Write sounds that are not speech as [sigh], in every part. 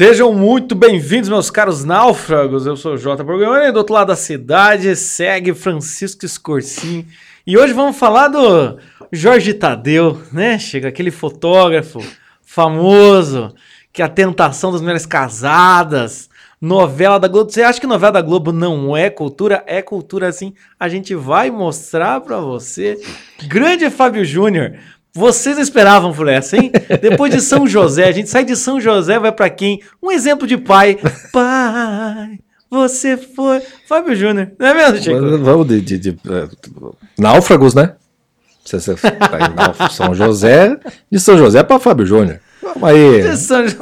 Sejam muito bem-vindos, meus caros náufragos. Eu sou o Jota Borgonha e do outro lado da cidade segue Francisco Escorcim. E hoje vamos falar do Jorge Tadeu, né? Chega aquele fotógrafo famoso, que é a tentação das mulheres casadas, novela da Globo. Você acha que novela da Globo não é cultura? É cultura assim. A gente vai mostrar para você. Grande Fábio Júnior. Vocês esperavam por essa, hein? Depois de São José, a gente sai de São José, vai para quem? Um exemplo de pai. Pai, você foi. Fábio Júnior, não é mesmo, Chico? Vamos de, de, de, de náufragos, né? Você, você, [laughs] São José, de São José para Fábio Júnior. Vamos aí. De São José.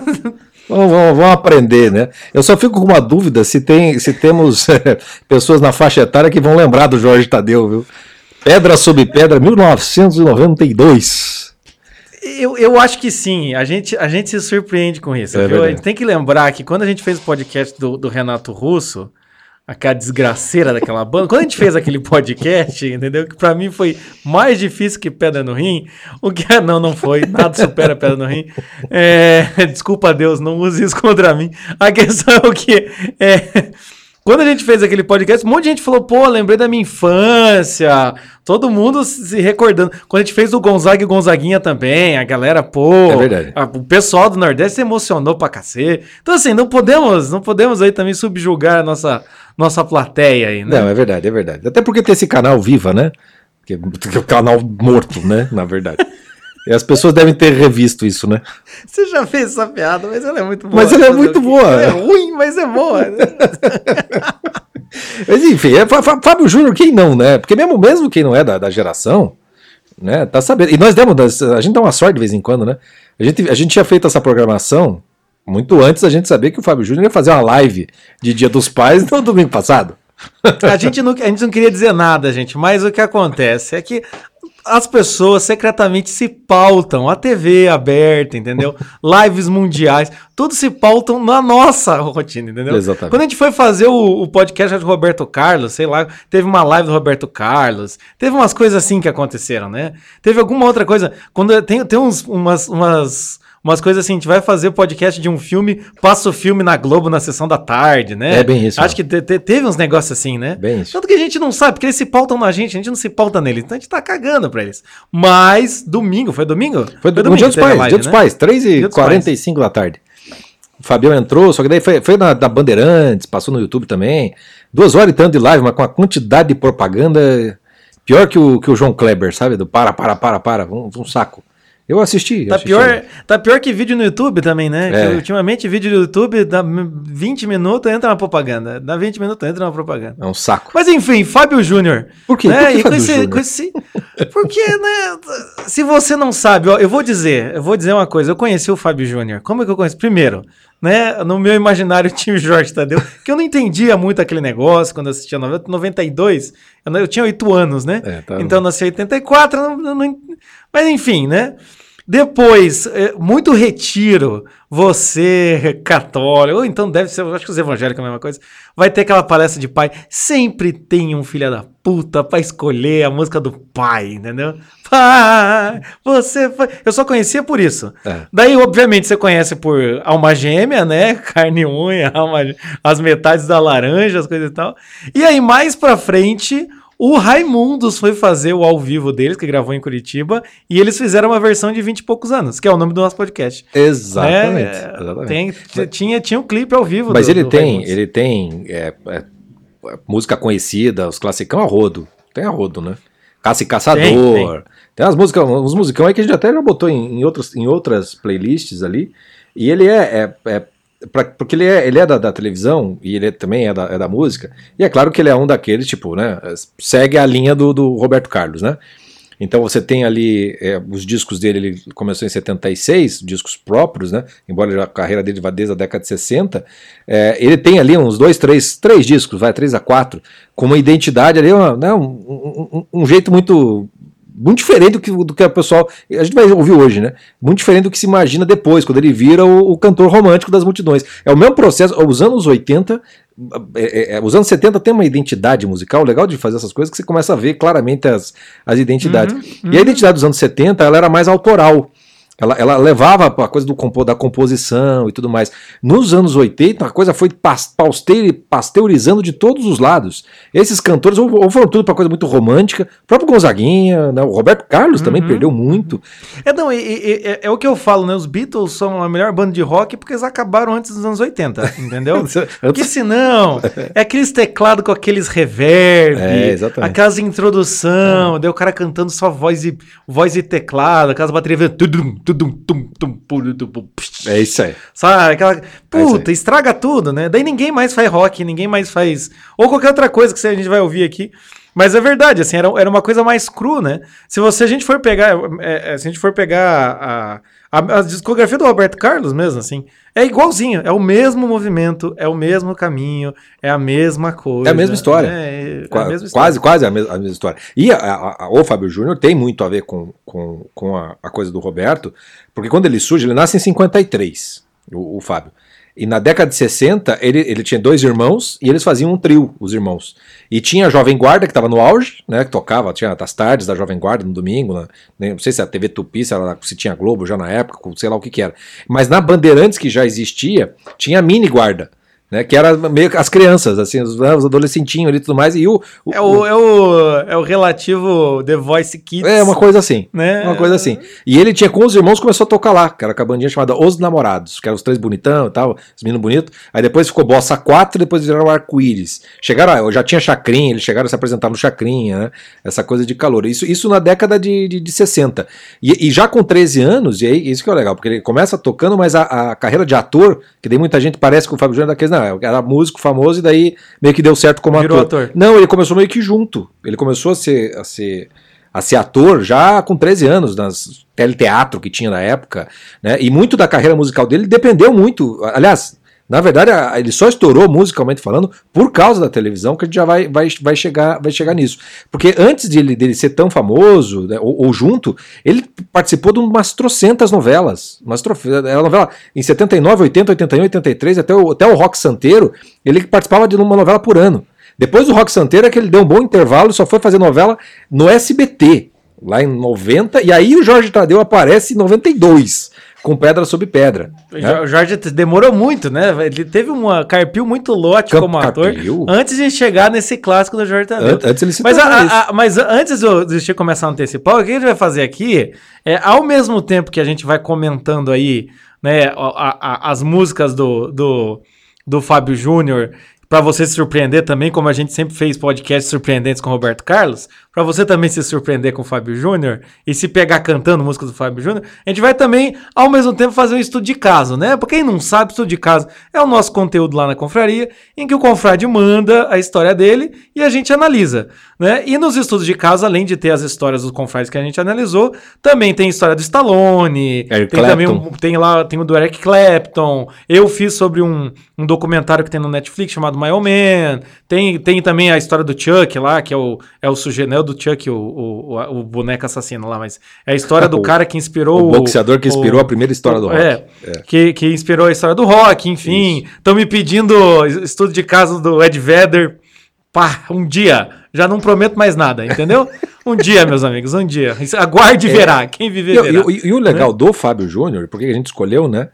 Vamos, vamos, vamos, aprender, né? Eu só fico com uma dúvida se tem, se temos [laughs] pessoas na faixa etária que vão lembrar do Jorge Tadeu, viu? Pedra sobre Pedra, 1992. Eu, eu acho que sim, a gente, a gente se surpreende com isso. É a gente tem que lembrar que quando a gente fez o podcast do, do Renato Russo, aquela desgraceira daquela banda, quando a gente fez aquele podcast, entendeu? Que pra mim foi mais difícil que Pedra no Rim, o que é, não, não foi, nada supera Pedra no Rim. É, desculpa a Deus, não use isso contra mim. A questão é o que é, quando a gente fez aquele podcast, um monte de gente falou, pô, lembrei da minha infância. Todo mundo se recordando. Quando a gente fez o Gonzaga e Gonzaguinha também, a galera, pô. É verdade. A, o pessoal do Nordeste se emocionou pra cacete. Então, assim, não podemos, não podemos aí também subjugar a nossa, nossa plateia aí, né? Não, é verdade, é verdade. Até porque tem esse canal Viva, né? Que, que é o canal morto, né? Na verdade. [laughs] E as pessoas devem ter revisto isso, né? Você já fez essa piada, mas ela é muito boa. Mas ela é muito boa. Ela é ruim, mas é boa. [laughs] mas enfim, é Fábio Júnior, quem não, né? Porque mesmo, mesmo quem não é da, da geração, né, tá sabendo. E nós demos, a gente dá uma sorte de vez em quando, né? A gente, a gente tinha feito essa programação muito antes da gente saber que o Fábio Júnior ia fazer uma live de Dia dos Pais no domingo passado. A gente, não, a gente não queria dizer nada, gente, mas o que acontece é que as pessoas secretamente se pautam, a TV aberta, entendeu? [laughs] Lives mundiais, tudo se pautam na nossa rotina, entendeu? Exatamente. Quando a gente foi fazer o, o podcast do Roberto Carlos, sei lá, teve uma live do Roberto Carlos, teve umas coisas assim que aconteceram, né? Teve alguma outra coisa, quando tem, tem uns, umas, umas umas coisas assim, a gente vai fazer o podcast de um filme, passa o filme na Globo na sessão da tarde, né? É bem isso. Acho que te, te, teve uns negócios assim, né? Bem isso. Tanto que a gente não sabe, porque eles se pautam na gente, a gente não se pauta neles, então a gente tá cagando pra eles. Mas, domingo, foi domingo? Foi, foi domingo. Dia dos Pais, live, Dia dos né? Pais, 3h45 da tarde. O Fabião entrou, só que daí foi, foi na, na Bandeirantes, passou no YouTube também. Duas horas e tanto de live, mas com a quantidade de propaganda pior que o, que o João Kleber, sabe? Do para, para, para, para, um, um saco. Eu assisti. Tá, assisti. Pior, tá pior que vídeo no YouTube também, né? É. ultimamente, vídeo no YouTube dá 20 minutos, entra uma propaganda. Dá 20 minutos, entra uma propaganda. É um saco. Mas enfim, Fábio Júnior. Por quê? Né? Por que com esse, esse, Porque, né? Se você não sabe, ó, eu vou dizer, eu vou dizer uma coisa. Eu conheci o Fábio Júnior. Como é que eu conheço? Primeiro, né? No meu imaginário tinha o Jorge Tadeu, que eu não entendia muito aquele negócio quando eu assistia 92. Eu, eu tinha 8 anos, né? É, tá então eu nasci em 84, não, não, mas enfim, né? Depois, é, muito retiro, você católico, ou então deve ser, acho que os evangélicos é a mesma coisa, vai ter aquela palestra de pai. Sempre tem um filho da puta pra escolher a música do pai, entendeu? Pai, você foi. Eu só conhecia por isso. É. Daí, obviamente, você conhece por alma gêmea, né? [laughs] Carne e unha, alma, as metades da laranja, as coisas e tal. E aí, mais pra frente, o Raimundos foi fazer o ao vivo deles, que gravou em Curitiba, e eles fizeram uma versão de 20 e poucos anos, que é o nome do nosso podcast. Exatamente. É, exatamente. Tem, tinha, tinha um clipe ao vivo. Mas do, ele, do tem, ele tem é, é, música conhecida, os classicão a rodo. Tem a rodo, né? Caça e Caçador. Tem, tem. tem umas músicas, uns musicão aí que a gente até já botou em, em, outros, em outras playlists ali. E ele é, é, é Pra, porque ele é, ele é da, da, televisão e ele é, também é da, é da música, e é claro que ele é um daqueles, tipo, né? Segue a linha do, do Roberto Carlos, né? Então você tem ali é, os discos dele, ele começou em 76, discos próprios, né? Embora a carreira dele vá desde a década de 60, é, ele tem ali uns dois, três, três discos, vai, três a quatro, com uma identidade ali, uma, né, um, um, um, jeito muito muito diferente do que, do que a pessoal. A gente vai ouvir hoje, né? Muito diferente do que se imagina depois, quando ele vira o, o cantor romântico das multidões. É o mesmo processo. Os anos 80, é, é, é, os anos 70 tem uma identidade musical legal de fazer essas coisas que você começa a ver claramente as, as identidades. Uhum, uhum. E a identidade dos anos 70 ela era mais autoral. Ela, ela levava a coisa do da composição e tudo mais. Nos anos 80, a coisa foi pasteurizando de todos os lados. Esses cantores ou, ou foram tudo para coisa muito romântica. O próprio Gonzaguinha, né? o Roberto Carlos uhum. também perdeu muito. É, não, e, e, é, é, o que eu falo, né? Os Beatles são a melhor banda de rock porque eles acabaram antes dos anos 80, [laughs] entendeu? porque senão, [laughs] é aqueles teclados com aqueles reverb, é, aquelas introdução, é. daí o cara cantando só voz e, voz e teclado, aquelas baterias. É isso aí. Sabe? Aquela. É puta, é estraga tudo, né? Daí ninguém mais faz rock, ninguém mais faz. Ou qualquer outra coisa que a gente vai ouvir aqui. Mas é verdade, assim, era, era uma coisa mais cru, né? Se você a gente for pegar. É, é, se a gente for pegar a a, a, discografia do Roberto Carlos mesmo, assim, é igualzinho, é o mesmo movimento, é o mesmo caminho, é a mesma coisa. É a mesma história. É, é Qua, a mesma história. Quase, quase a mesma, a mesma história. E a, o Fábio Júnior tem muito a ver com, com, com a, coisa do Roberto, porque quando ele surge, ele nasce em 53, o, o Fábio. E na década de 60, ele, ele tinha dois irmãos e eles faziam um trio, os irmãos. E tinha a Jovem Guarda, que estava no auge, né? Que tocava, tinha as tardes da Jovem Guarda no domingo, né, não sei se a TV Tupi, se, se tinha Globo já na época, sei lá o que, que era. Mas na Bandeirantes, que já existia, tinha a Mini Guarda né? Que era meio as crianças, assim, os, né, os adolescentinhos ali e tudo mais. E o, o, é, o, é, o, é o relativo The Voice Kids. É, uma coisa assim. Né? Uma coisa assim. E ele tinha com os irmãos, começou a tocar lá, que era com a bandinha chamada Os Namorados, que eram os três bonitão e tal, os meninos bonitos. Aí depois ficou Bossa 4, depois viraram Arco-Íris. Chegaram, já tinha Chacrinha, eles chegaram a se apresentar no Chacrinha, né? Essa coisa de calor. Isso, isso na década de, de, de 60. E, e, já com 13 anos, e aí isso que é legal, porque ele começa tocando, mas a, a carreira de ator, que daí muita gente parece com o Fábio Júnior daqueles, não, era músico famoso e daí meio que deu certo como ator. ator. Não, ele começou meio que junto. Ele começou a ser, a ser, a ser ator já com 13 anos, nas teleteatro que tinha na época, né? E muito da carreira musical dele dependeu muito. Aliás, na verdade, ele só estourou musicalmente falando por causa da televisão, que a gente já vai, vai, vai, chegar, vai chegar nisso. Porque antes de ele, dele ser tão famoso, né, ou, ou, junto, ele participou de umas trocentas novelas. Umas trof... Era novela em 79, 80, 81, 83, até o, até o Rock Santeiro, ele participava de uma novela por ano. Depois do Rock Santeiro é que ele deu um bom intervalo e só foi fazer novela no SBT, lá em 90, e aí o Jorge Tadeu aparece em 92 com pedra sobre pedra. Né? O Jorge demorou muito, né? Ele teve uma carpil muito lote Camp como ator carpil? antes de chegar nesse clássico do Jorge Tadeu. Antes ele se mas, a, a, mas antes de começar a antecipar, o que a gente vai fazer aqui é, ao mesmo tempo que a gente vai comentando aí né, a, as músicas do, do, do Fábio Júnior para você se surpreender também, como a gente sempre fez podcasts surpreendentes com o Roberto Carlos, para você também se surpreender com o Fábio Júnior e se pegar cantando músicas do Fábio Júnior, a gente vai também, ao mesmo tempo, fazer um estudo de caso, né? Pra quem não sabe, estudo de caso é o nosso conteúdo lá na confraria, em que o confrade manda a história dele e a gente analisa, né? E nos estudos de caso, além de ter as histórias dos confrades que a gente analisou, também tem história do Stallone, Eric tem Clapton. também um, tem lá, tem o do Eric Clapton, eu fiz sobre um, um documentário que tem no Netflix chamado My Old Man, tem, tem também a história do Chuck lá, que é o, é o sujeito, né, do Chuck, o, o, o, boneco assassino lá, mas é a história do [laughs] cara que inspirou. O boxeador que inspirou a primeira história do rock. É, é. Que, que inspirou a história do rock, enfim. Estão me pedindo estudo de caso do Ed Vedder. Pá, um dia. Já não prometo mais nada, entendeu? um dia, meus amigos, um dia. Aguarde e é. verá. Quem viver e, verá. E, e, o legal do Fábio Júnior, porque a gente escolheu, né?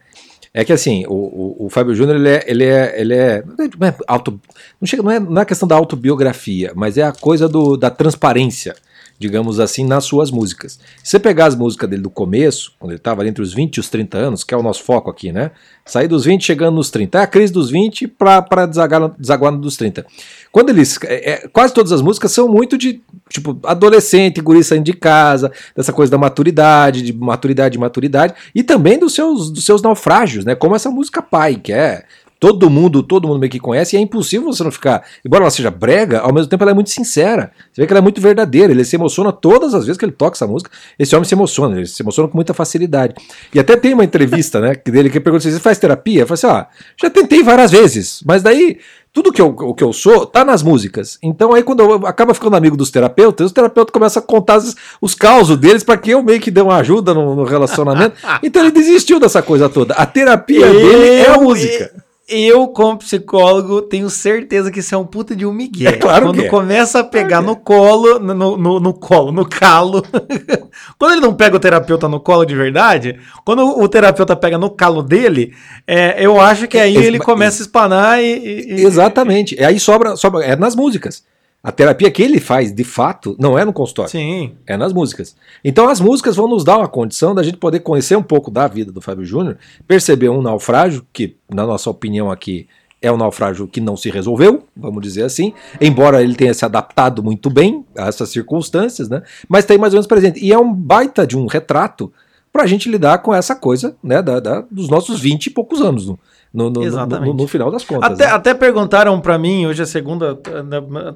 É que assim, o, o, o Fábio Júnior, ele é, ele é, ele é, não é auto, não chega, não é, não é questão da autobiografia, mas é a coisa do, da transparência, digamos assim, nas suas músicas. Se você pegar as músicas dele do começo, quando ele estava entre os 20 e os 30 anos, que é o nosso foco aqui, né? Sair dos 20 chegando nos 30. É a crise dos 20 para desaguar, desaguar dos 30. Quando eles. É, é, quase todas as músicas são muito de, tipo, adolescente, guri saindo de casa, dessa coisa da maturidade, de maturidade, maturidade, e também dos seus, dos seus naufrágios, né? Como essa música Pai, que é todo mundo, todo mundo meio que conhece, e é impossível você não ficar. Embora ela seja brega, ao mesmo tempo ela é muito sincera. Você vê que ela é muito verdadeira. Ele se emociona todas as vezes que ele toca essa música. Esse homem se emociona, ele se emociona com muita facilidade. E até tem uma entrevista, né, dele que pergunta se você faz terapia. Eu falei assim: ah, já tentei várias vezes, mas daí tudo que eu, o que eu sou tá nas músicas. Então aí quando eu acaba ficando amigo dos terapeutas, os terapeutas começam a contar os, os causos deles para que eu meio que dê uma ajuda no, no relacionamento. [laughs] então ele desistiu dessa coisa toda. A terapia eu, dele é a música. Eu, como psicólogo, tenho certeza que isso é um puta de um migué. É claro Quando que é. começa a pegar Claro no colo, no, no, no colo, no calo. [laughs] quando ele não pega o terapeuta no colo de verdade, quando o terapeuta pega no calo dele, é, eu acho que aí Ex- ele começa a espanar e. e- e- Exatamente. E aí sobra, sobra. É nas músicas. A terapia que ele faz, de fato, não é no consultório. Sim. É nas músicas. Então as músicas vão nos dar uma condição da gente poder conhecer um pouco da vida do Fábio Júnior, perceber um naufrágio, que, na nossa opinião aqui, é um naufrágio que não se resolveu, vamos dizer assim, embora ele tenha se adaptado muito bem a essas circunstâncias, né? Mas tem mais ou menos presente. E é um baita de um retrato para a gente lidar com essa coisa, né? Da, da- dos nossos 20 e poucos anos, no, no, no- no- Exatamente. no- no final das contas. Até, né? até perguntaram pra mim, hoje é segunda.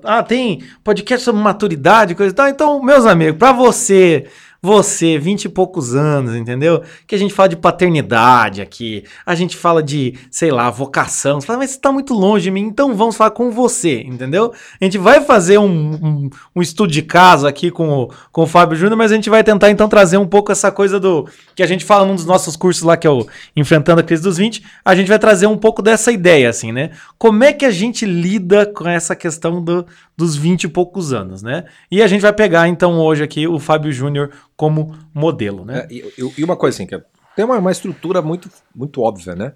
Ah, tem podcast sobre maturidade, coisa e tal. Então, meus amigos, pra você, você, vinte e poucos anos, entendeu? Que a gente fala de paternidade aqui, a gente fala de, sei lá, vocação. Você fala, mas você tá muito longe de mim, então vamos falar com você, entendeu? A gente vai fazer um, um, um estudo de caso aqui com o, com o Fábio Júnior, mas a gente vai tentar então trazer um pouco essa coisa do. que a gente fala num dos nossos cursos lá, que é o Enfrentando a Crise dos 20. A gente vai trazer um pouco dessa ideia, assim, né? Como é que a gente lida com essa questão do, dos 20 e poucos anos, né? E a gente vai pegar então hoje aqui o Fábio Júnior como modelo, né? É, e, e- uma coisa assim, que é- tem uma, uma estrutura muito, muito óbvia, né?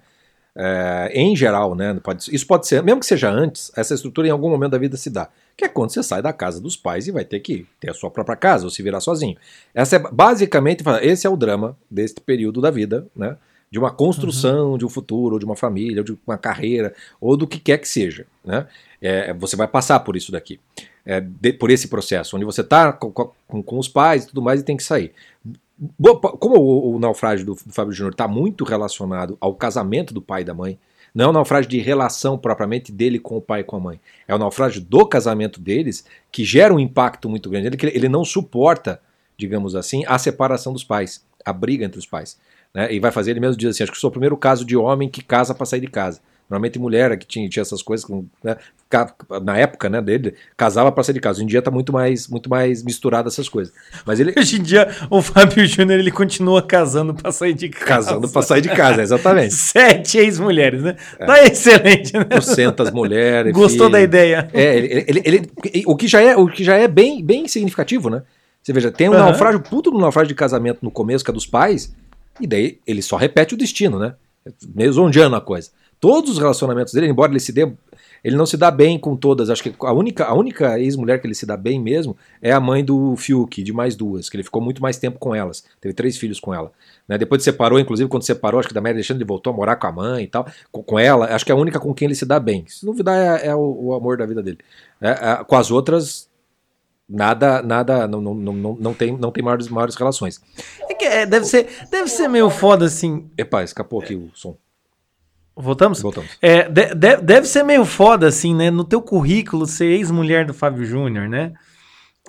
É, em geral, né? Pode, isso pode ser, mesmo que seja antes, essa estrutura em algum momento da vida se dá. Que é quando você sai da casa dos pais e vai ter que ter a sua própria casa ou se virar sozinho. Essa é basicamente, esse é o drama deste período da vida, né? De uma construção de um futuro, ou de uma família, ou de uma carreira, ou do que quer que seja, né? É, você vai passar por isso daqui. É, de- por esse processo, onde você está com, com- com os pais e tudo mais e tem que sair. Como o, o naufrágio do, do Fábio Júnior está muito relacionado ao casamento do pai e da mãe, não é um naufrágio de relação propriamente dele com o pai e com a mãe. É o naufrágio do casamento deles que gera um impacto muito grande. Ele, ele não suporta, digamos assim, a separação dos pais, a briga entre os pais. Né? E vai fazer ele mesmo diz assim: acho que sou o primeiro caso de homem que casa para sair de casa. Normalmente mulher é que tinha, tinha essas coisas, né, na época né, dele, casava para sair de casa. Hoje em dia está muito mais, muito mais misturado essas coisas. Mas ele [laughs] Hoje em dia, o Fábio Júnior ele continua casando pra sair de casa. casando para sair de casa, exatamente. [laughs] Sete ex-mulheres, né? Tá excelente, né? Trocentas mulheres. Gostou filho. da ideia? É, ele, ele- ele- o que já é, o que já é bem, bem significativo, né? Você veja, tem um Aham. naufrágio, puto no naufrágio de casamento no começo, que é dos pais, e daí ele só repete o destino, né? Meio zondiano a coisa. Todos os relacionamentos dele, embora ele se dê. Ele não se dá bem com todas. Acho que a única, a única ex-mulher que ele se dá bem mesmo é a mãe do Fiuk, de mais duas, que ele ficou muito mais tempo com elas. Teve três filhos com ela. Né? Depois de separou, inclusive quando separou, acho que da Mary Alexandre ele voltou a morar com a mãe e tal, com, com ela. Acho que é a única com quem ele se dá bem. Se duvidar, é, é o, o amor da vida dele. É, é, com as outras, nada, nada, não, não, não, não, tem, não tem maiores, maiores relações. É que, é, deve, ser, deve ser meio foda assim. Epa, escapou aqui o som. Voltamos? Voltamos. É, de- de- deve ser meio foda, assim, né? No teu currículo, ser ex-mulher do Fábio Júnior, né?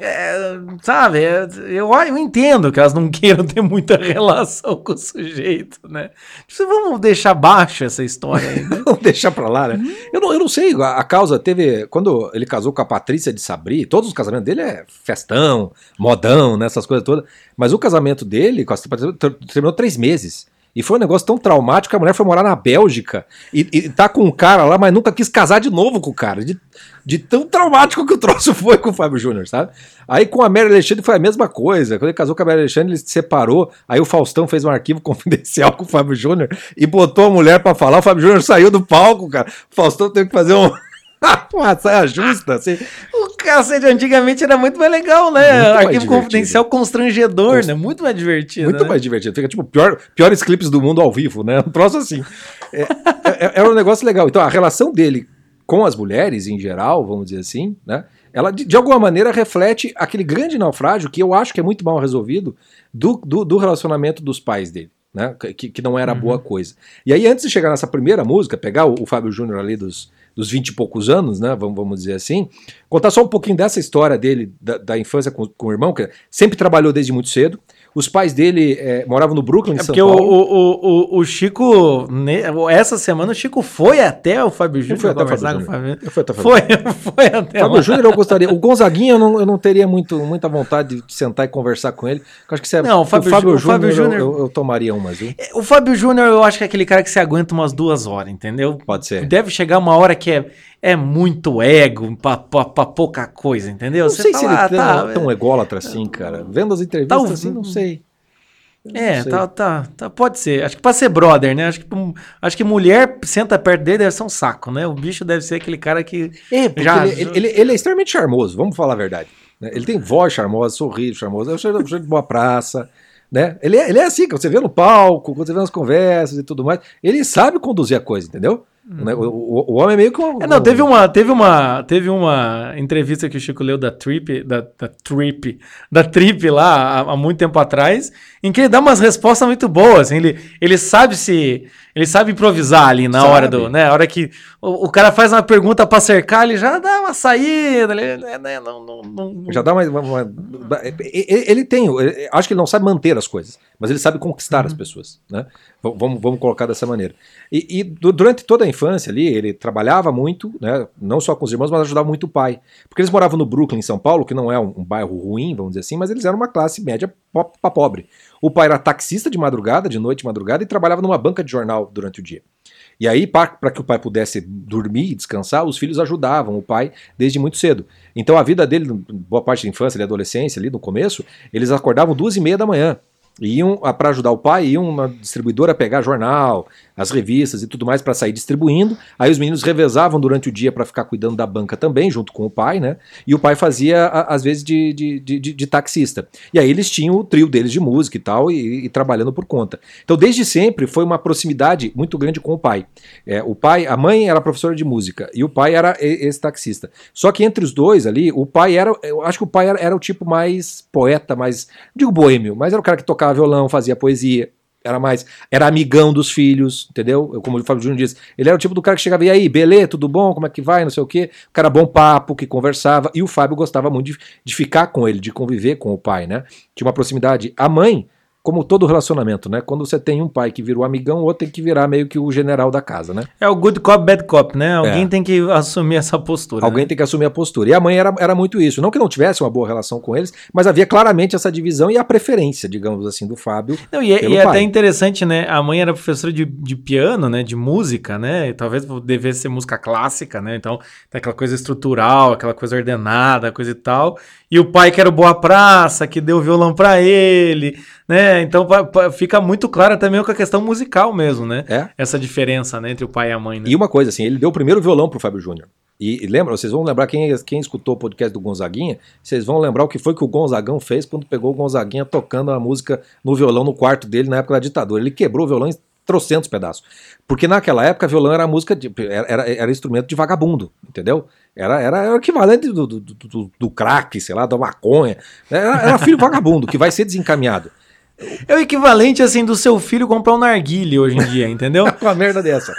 É, sabe, é, eu, eu entendo que elas não [laughs] queiram ter muita relação com o sujeito, né? Tipo, vamos deixar baixo essa história aí, né? [laughs] Vamos deixar pra lá, né? Eu não, eu não sei, a, a causa teve. Quando ele casou com a Patrícia de Sabri, todos os casamentos dele é festão, modão, né, essas coisas todas. Mas o casamento dele com a Patrícia ter- terminou três meses. E foi um negócio tão traumático que a mulher foi morar na Bélgica e, e tá com um cara lá, mas nunca quis casar de novo com o cara. De, de tão traumático que o [laughs] troço foi com o Fábio Júnior, sabe? Aí com a Mary Alexandre foi a mesma coisa. Quando ele casou com a Mary Alexandre, ele se separou. Aí o Faustão fez um arquivo [laughs] confidencial com o Fábio Júnior e botou a mulher pra falar. O Fábio Júnior saiu do palco, cara. O Faustão teve que fazer um. [laughs] uma saia justa, assim. O cacete antigamente era muito mais legal, né? Muito Arquivo confidencial constrangedor, né? Muito mais divertido. Muito né? mais divertido. Fica tipo pior, piores clipes do mundo ao vivo, né? Um troço assim. É, é, é um negócio legal. Então, a relação dele com as mulheres, em geral, vamos dizer assim, né? Ela, de, de alguma maneira, reflete aquele grande naufrágio que eu acho que é muito mal resolvido do, do, do relacionamento dos pais dele. Né? Que, que não era Uhum. boa coisa. E aí, antes de chegar nessa primeira música, pegar o, o Fábio Júnior ali dos, dos 20 e poucos anos, né? Vamos, vamos dizer assim, contar só um pouquinho dessa história dele, da, da infância com, com o irmão, que sempre trabalhou desde muito cedo. Os pais dele é, moravam no Brooklyn, é São porque Paulo. O, o, o, o Chico, essa semana, o Chico foi até o Fábio Júnior. Foi até o Fábio Júnior. Foi, até foi, [laughs] foi até Fábio Júnior eu gostaria. O Gonzaguinha eu não, eu não teria muito, muita vontade de sentar e conversar com ele. Eu acho que se é, não, o Fábio, o Fábio, Fábio Júnior eu, eu, tomaria umas. Viu? O Fábio Júnior eu acho que é aquele cara que se aguenta umas duas horas, entendeu? Pode ser. Deve chegar uma hora que é é muito ego pra, pra, pra pouca coisa, entendeu? Não Você sei se ele ah, tá, é tão ególatra assim, cara. Vendo as entrevistas tá, assim, não sei. É, tá, tá, tá, pode ser. Acho que pra ser brother, né? Acho que, acho que mulher senta perto dele deve ser um saco, né? O bicho deve ser aquele cara que. É, já, ele, ele, ele, é extremamente charmoso, vamos falar a verdade. Né? Ele tem voz charmosa, sorriso charmoso, é um cheiro de boa praça. Né? Ele, é, ele é assim, quando você vê no palco, quando você vê nas conversas e tudo mais, ele sabe conduzir a coisa, entendeu? Né? O, o, o, homem é meio que um, é, não, teve uma, teve uma, teve uma entrevista que o Chico leu da Trip, da, da Trip, da Trip lá há, há, muito tempo atrás, em que ele dá umas respostas muito boas, assim, ele, ele sabe se ele sabe improvisar ali na sabe. hora do, né, a hora que o, o cara faz uma pergunta para cercar, ele já dá uma saída, ele, né, né não, não, não, já dá uma, uma, uma, ele, ele tem, acho que ele não sabe manter as coisas, mas ele sabe conquistar uhum. as pessoas, né? Vamos, vamos colocar dessa maneira. E, e, durante toda a infância ali, ele trabalhava muito, né, não só com os irmãos, mas ajudava muito o pai. Porque eles moravam no Brooklyn, em São Paulo, que não é um, um bairro ruim, vamos dizer assim, mas eles eram uma classe média para pobre. O pai era taxista de madrugada, de noite madrugada, e trabalhava numa banca de jornal durante o dia. E aí, para que o pai pudesse dormir e descansar, os filhos ajudavam o pai desde muito cedo. Então a vida dele, boa parte da infância e adolescência, ali no começo, eles acordavam duas e meia da manhã iam para ajudar o pai, iam uma distribuidora pegar jornal, as revistas e tudo mais para sair distribuindo. Aí os meninos revezavam durante o dia para ficar cuidando da banca também, junto com o pai, né? E o pai fazia, às vezes, de, de, de, de taxista. E aí eles tinham o trio deles de música e tal, e, e, trabalhando por conta. Então, desde sempre, foi uma proximidade muito grande com o pai. É, o pai, a mãe era professora de música e o pai era esse taxista. Só que entre os dois ali, o pai era, eu acho que o pai era, era o tipo mais poeta, mais, digo boêmio, mas era o cara que tocava violão, fazia poesia era mais, era amigão dos filhos, entendeu? Como o Fábio Júnior diz, ele era o tipo do cara que chegava e aí, beleza, tudo bom, como é que vai, não sei o quê. O cara bom papo, que conversava, e o Fábio gostava muito de, de ficar com ele, de conviver com o pai, né? Tinha uma proximidade. A mãe como todo relacionamento, né? Quando você tem um pai que vira o amigão, o outro tem que virar meio que o general da casa, né? É o good cop, bad cop, né? Alguém é. tem que assumir essa postura. Alguém né? tem que assumir a postura. E a mãe era, era muito isso. Não que não tivesse uma boa relação com eles, mas havia claramente essa divisão e a preferência, digamos assim, do Fábio. Não, e, é, e é até interessante, né? A mãe era professora de, de piano, né? De música, né? E talvez devesse ser música clássica, né? Então, tem aquela coisa estrutural, aquela coisa ordenada, coisa e tal. E o pai que era o Boa Praça, que deu o violão para ele, né? Então fica muito clara também com a questão musical mesmo, né? É. Essa diferença né, entre o pai e a mãe. Né? E uma coisa, assim, ele deu o primeiro violão pro Fábio Júnior. E, e lembra, vocês vão lembrar, quem, quem escutou o podcast do Gonzaguinha, vocês vão lembrar o que foi que o Gonzagão fez quando pegou o Gonzaguinha tocando a música no violão no quarto dele na época da ditadura. Ele quebrou o violão em trocentos pedaços. Porque naquela época violão era música, de, era, era instrumento de vagabundo, entendeu? Era, era, era o equivalente do, do, do, do crack, sei lá, da maconha. Era, era filho vagabundo, que vai ser desencaminhado. É o equivalente, assim, do seu filho comprar um narguile hoje em dia, entendeu? [laughs] com a merda dessa.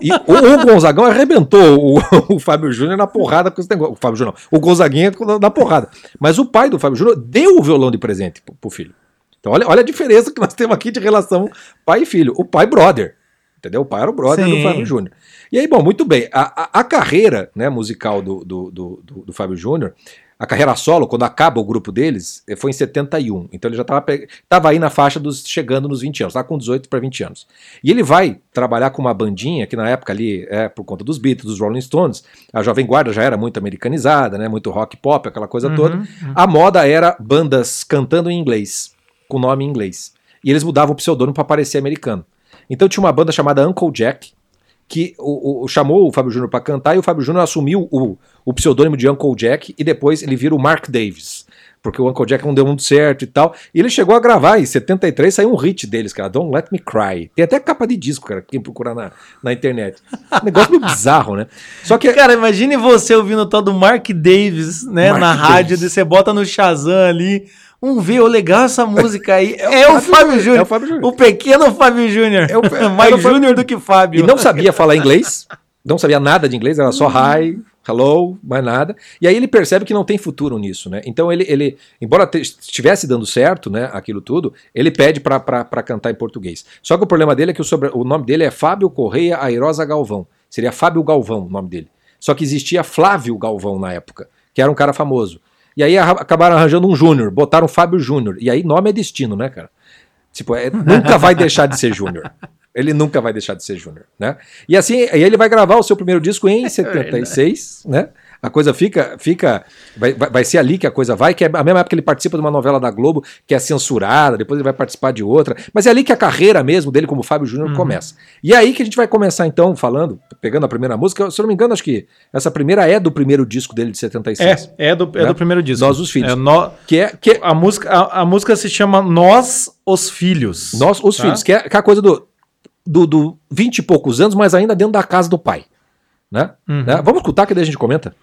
E o, o Gonzagão arrebentou o, [laughs] o Fábio Júnior na porrada com esse negócio. O Fábio Júnior, o Gonzaguinha na porrada. Mas o pai do Fábio Júnior deu o violão de presente pro, pro filho. Então olha, olha a diferença que nós temos aqui de relação pai e filho. O pai brother. Entendeu? O pai era o brother Sim. do Fábio Júnior. E aí, bom, muito bem. A, a, a carreira né, musical do, do, do, do, do Fábio Júnior a carreira solo, quando acaba o grupo deles, eh, foi em 71. Então ele já estava aí na faixa dos chegando nos 20 anos, estava com 18 para 20 anos. E ele vai trabalhar com uma bandinha que na época ali, é por conta dos Beatles, dos Rolling Stones, a Jovem Guarda já era muito americanizada, né, muito rock pop, aquela coisa uhum, toda. Uhum. A moda era bandas cantando em inglês, com nome em inglês. E eles mudavam o pseudônimo para parecer americano. Então tinha uma banda chamada Uncle Jack, que o, o, chamou o Fábio Júnior para cantar e o Fábio Júnior assumiu o, o pseudônimo de Uncle Jack e depois ele vira o Mark Davis. Porque o Uncle Jack não deu muito certo e tal. E ele chegou a gravar, em 73 saiu um hit deles, cara, Don't Let Me Cry. Tem até capa de disco, cara, quem procurar na, na internet. Um negócio meio bizarro, né? Só que. Cara, imagine você ouvindo o tal do Mark Davis, né, Mark na Davis. rádio, você bota no Shazam ali. Ver, o legal essa música aí. [laughs] É, é, o, Fábio Júnior. É o Fábio Júnior. O pequeno Fábio Júnior. É [laughs] Mais Júnior do que Fábio. E não sabia falar [laughs] inglês. Não sabia nada de inglês, era só hi, hello, mais nada. E aí ele percebe que não tem futuro nisso, né? Então ele, ele embora estivesse dando certo, né, aquilo tudo, ele pede para cantar em português. Só que o problema dele é que o, sobre, o nome dele é Fábio Correia Airosa Galvão. Seria Fábio Galvão o nome dele. Só que existia Flávio Galvão na época, que era um cara famoso. E aí acabaram arranjando um Júnior, botaram Fábio Júnior. E aí nome é destino, né, cara? Tipo, é, nunca vai deixar de ser Júnior. Ele nunca vai deixar de ser Júnior, né? E assim, aí ele vai gravar o seu primeiro disco em 76, é né? A coisa fica, fica vai, vai ser ali que a coisa vai, que é a mesma época que ele participa de uma novela da Globo que é censurada, depois ele vai participar de outra, mas é ali que a carreira mesmo dele como Fábio Júnior uhum. começa. E é aí que a gente vai começar então falando, pegando a primeira música, se eu não me engano, acho que essa primeira é do primeiro disco dele de 76. É, é do, é né? do primeiro disco. Nós os Filhos. É no, que é que a música a, a música se chama Nós os Filhos. Nós os tá? Filhos, que é, que é a coisa do do, do 20 e poucos anos, mas ainda dentro da casa do pai. Né? Uhum. né? Vamos escutar que daí a gente comenta?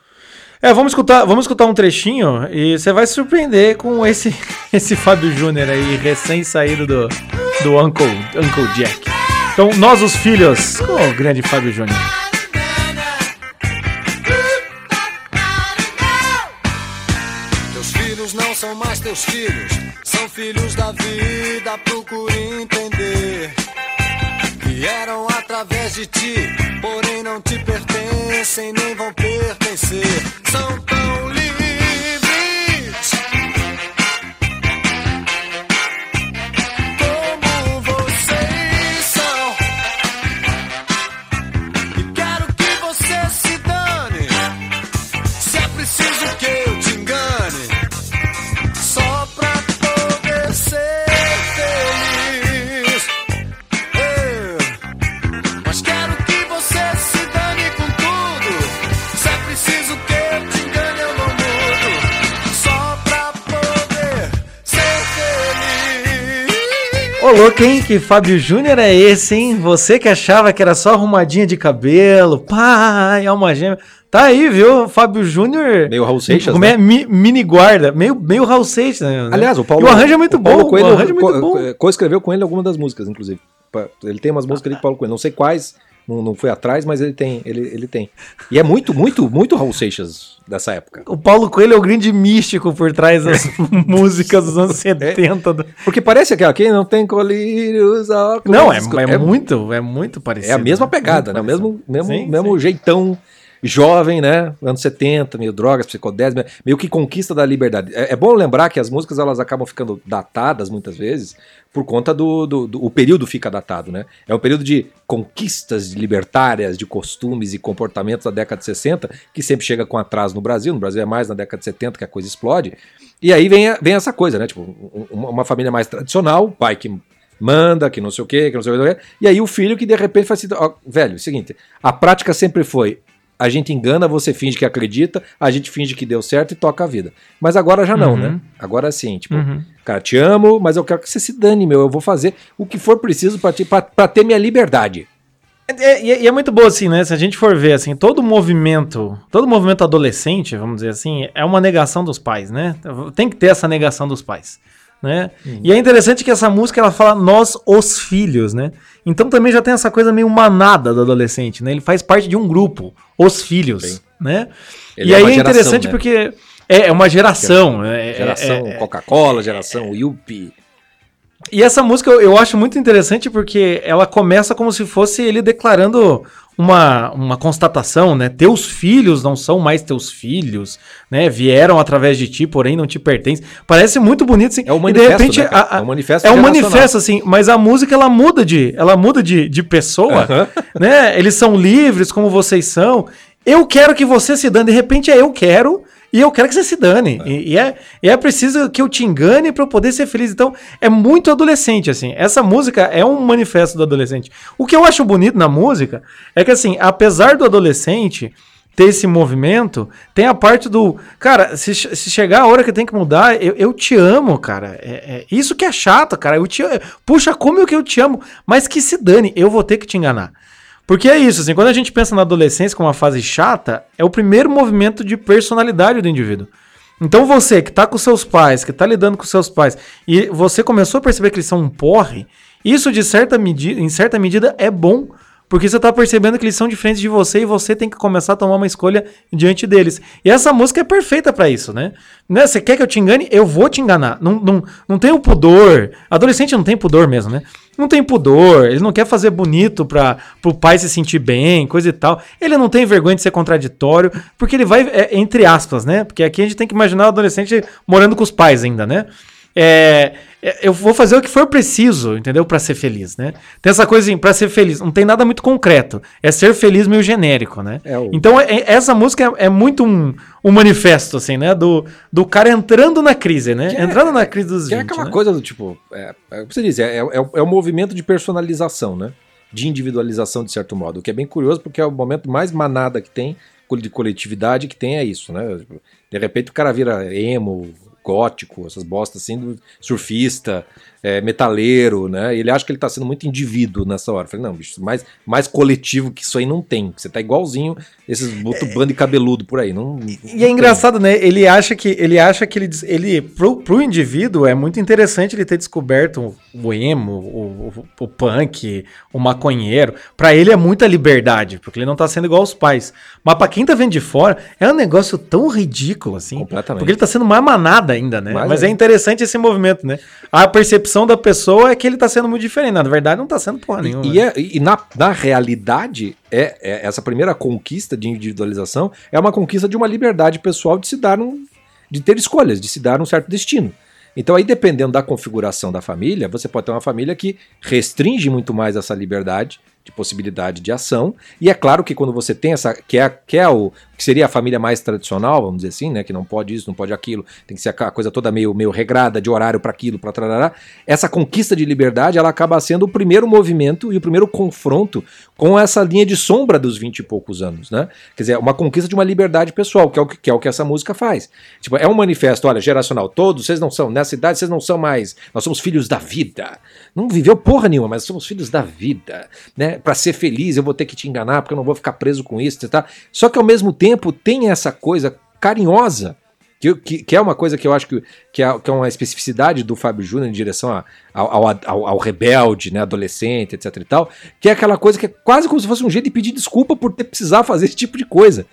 É, vamos escutar, vamos escutar um trechinho e você vai se surpreender com esse, [laughs] esse Fábio Júnior aí, recém-saído do, do Uncle, Uncle Jack. Então, nós os filhos, com o grande Fábio Júnior. Não são mais teus filhos, são filhos da vida, procure entender. Vieram através de ti, porém não te pertencem, nem vão pertencer. São tão livres Ô, louco, hein? Que Fábio Júnior é esse, hein? Você que achava que era só arrumadinha de cabelo, pai, alma gêmea. Tá aí, viu? Fábio Júnior. Meio Raul Seixas. Como né? é? Mi, mini guarda. Meio, meio Raul Seixas, né? Aliás, o Paulo. E o arranjo é muito bom. Coelho, o arranjo é muito bom. Co-escreveu com ele algumas das músicas, inclusive. Ele tem umas músicas ali com o Paulo Coelho. Não sei quais, não, não foi atrás, mas ele tem, ele, ele tem. E é muito, muito, muito Raul Seixas dessa época. O Paulo Coelho é o grande místico por trás das [laughs] músicas dos anos 70. [laughs] É, porque parece que quem não tem colírios... Não, é, é, é, muito, é muito parecido. É a mesma pegada, né? O mesmo, mesmo, sim, mesmo sim. jeitão jovem, né? Anos 70, meio drogas, psicodélica, meio que conquista da liberdade. É, é, bom lembrar que as músicas elas acabam ficando datadas muitas vezes por conta do, do, do, O período fica datado, né? É um período de conquistas libertárias, de costumes e comportamentos da década de 60, que sempre chega com atraso no Brasil. No Brasil é mais na década de 70 que a coisa explode. E aí vem, vem essa coisa, né? Tipo, uma, uma família mais tradicional, pai que manda, que não sei o quê, que não sei o quê. E aí o filho que de repente faz assim, ó, velho, é o seguinte, a prática sempre foi a gente engana, você finge que acredita, a gente finge que deu certo e toca a vida. Mas agora já não, uhum. né? Agora sim, tipo, uhum. cara, te amo, mas eu quero que você se dane, meu. Eu vou fazer o que for preciso para ter minha liberdade. É, é, e é, é, muito boa assim, né? Se a gente for ver assim, todo movimento, todo movimento adolescente, vamos dizer assim, é uma negação dos pais, né? Tem que ter essa negação dos pais né? Uhum. E é interessante que essa música ela fala nós os filhos, né? Então também já tem essa coisa meio manada do adolescente, né? Ele faz parte de um grupo, os filhos, Sim. né? Ele e é aí é interessante né? porque é, é uma geração, é, geração é, Coca-Cola, geração Yuppie. E essa música eu acho muito interessante porque ela começa como se fosse ele declarando uma, uma constatação, né? Teus filhos não são mais teus filhos, né? Vieram através de ti, porém não te pertencem. Parece muito bonito, assim. É um manifesto, e de repente, né, a, a, é um manifesto É um manifesto, assim, mas a música, ela muda de, ela muda de, de pessoa, né? Eles são livres, como vocês são. Eu quero que você se dane. De repente é eu quero e eu quero que você se dane. É. E, e, é, e é preciso que eu te engane para eu poder ser feliz. Então, é muito adolescente, assim. Essa música é um manifesto do adolescente. O que eu acho bonito na música é que, assim, apesar do adolescente ter esse movimento, tem a parte do. Cara, se, se chegar a hora que tem que mudar, eu, eu te amo, cara. É, é, isso que é chato, cara. Eu te, puxa, como eu que eu te amo, mas que se dane, eu vou ter que te enganar. Porque é isso, assim, quando a gente pensa na adolescência como uma fase chata, é o primeiro movimento de personalidade do indivíduo. Então você que está com seus pais, que está lidando com seus pais, e você começou a perceber que eles são um porre, isso de certa medida, em certa medida é bom, Porque você tá percebendo que eles são diferentes de você e você tem que começar a tomar uma escolha diante deles. E essa música é perfeita para isso, né? né? Você quer que eu te engane? Eu vou te enganar. Não, não, não tem o pudor. Adolescente não tem pudor mesmo, né? Não tem pudor, ele não quer fazer bonito para o pai se sentir bem, coisa e tal. Ele não tem vergonha de ser contraditório, porque ele vai, é, entre aspas, né? Porque aqui a gente tem que imaginar o adolescente morando com os pais ainda, né? É, é, eu vou fazer o que for preciso, entendeu? Para ser feliz, né? Tem essa coisa assim, para ser feliz, não tem nada muito concreto. É ser feliz meio genérico, né? É o... Então, é, é essa música é, é, muito um, um manifesto, assim, né? Do, do cara entrando na crise, né? É- entrando na crise dos que 20, É aquela né? coisa do tipo, é, é, você diz, é, é, é o movimento de personalização, né? De individualização, de certo modo. O que é bem curioso, porque é o momento mais manada que tem, de coletividade que tem é isso, né? De repente o cara vira emo, gótico, essas bostas assim, surfista, é, metaleiro, né? Ele acha que ele tá sendo muito indivíduo nessa hora. Eu falei, não, bicho, mais, mais coletivo que isso aí não tem. Você tá igualzinho esses bando de cabeludo por aí. Não, e, não e é engraçado, né? Ele acha que ele acha que ele, ele pro, pro indivíduo é muito interessante ele ter descoberto o emo, o, o, o punk, o maconheiro. Para ele é muita liberdade, porque ele não tá sendo igual aos pais. Mas para quem tá vendo de fora, é um negócio tão ridículo assim. Completamente. Porque ele tá sendo mais manada ainda, né? Mas, Mas é. é interessante esse movimento, né? A percepção percepção da pessoa é que ele tá sendo muito diferente. Na verdade, não tá sendo porra nenhuma. E, é, e na, na realidade, é, é, essa primeira conquista de individualização é uma conquista de uma liberdade pessoal de se dar um. de ter escolhas, de se dar um certo destino. Então, aí, dependendo da configuração da família, você pode ter uma família que restringe muito mais essa liberdade de possibilidade de ação. E é claro que quando você tem essa. que é, que é o, que seria a família mais tradicional, vamos dizer assim, né? Que não pode isso, não pode aquilo, tem que ser a coisa toda meio, meio regrada, de horário para aquilo, para trarará. Essa conquista de liberdade, ela acaba sendo o primeiro movimento e o primeiro confronto com essa linha de sombra dos 20 e poucos anos, né? Quer dizer, uma conquista de uma liberdade pessoal, que é o que, que é o que essa música faz. Tipo, é um manifesto, olha, geracional, todos, vocês não são, nessa idade vocês não são mais, nós somos filhos da vida. Não viveu porra nenhuma, mas somos filhos da vida, né? Para ser feliz, eu vou ter que te enganar, porque eu não vou ficar preso com isso, tá? Só que ao mesmo tempo tem essa coisa carinhosa, que, que, que, é uma coisa que eu acho que, que, é, que é uma especificidade do Fábio Júnior em direção a, ao, ao, ao, rebelde, né, adolescente, etc e tal, que é aquela coisa que é quase como se fosse um jeito de pedir desculpa por ter precisar fazer esse tipo de coisa.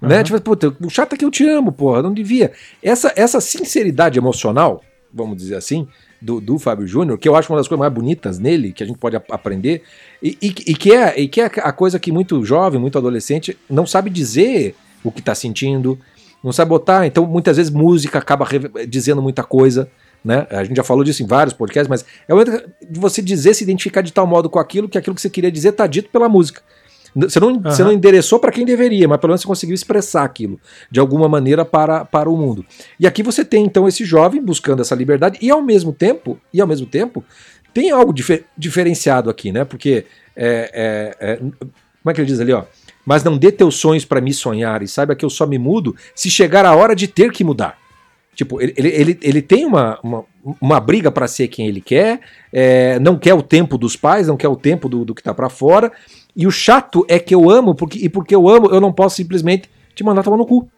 Uhum. Né? Tipo, puta, o chato é que eu te amo, porra, não devia. Essa, essa sinceridade emocional, vamos dizer assim, do, do Fábio Júnior, que eu acho uma das coisas mais bonitas nele, que a gente pode aprender, e, e, e, que, é, e que é a coisa que muito jovem, muito adolescente, não sabe dizer o que está sentindo, não sabe botar. Então, muitas vezes, música acaba dizendo muita coisa. Né? A gente já falou disso em vários podcasts, mas é o momento de você dizer, se identificar de tal modo com aquilo que aquilo que você queria dizer está dito pela música. Você não, uhum. você não endereçou para quem deveria, mas pelo menos você conseguiu expressar aquilo de alguma maneira para, para o mundo. E aqui você tem então esse jovem buscando essa liberdade e ao mesmo tempo, e ao mesmo tempo, tem algo difer diferenciado aqui, né? Porque é, é, é, como é que ele diz ali, ó? mas não dê teus sonhos para me sonhar, e saiba que eu só me mudo se chegar a hora de ter que mudar. Tipo, ele, ele, ele tem uma, uma, uma briga para ser quem ele quer, é, não quer o tempo dos pais, não quer o tempo do, do que tá para fora, e o chato é que eu amo, porque, e porque eu amo, eu não posso simplesmente te mandar tomar no cu.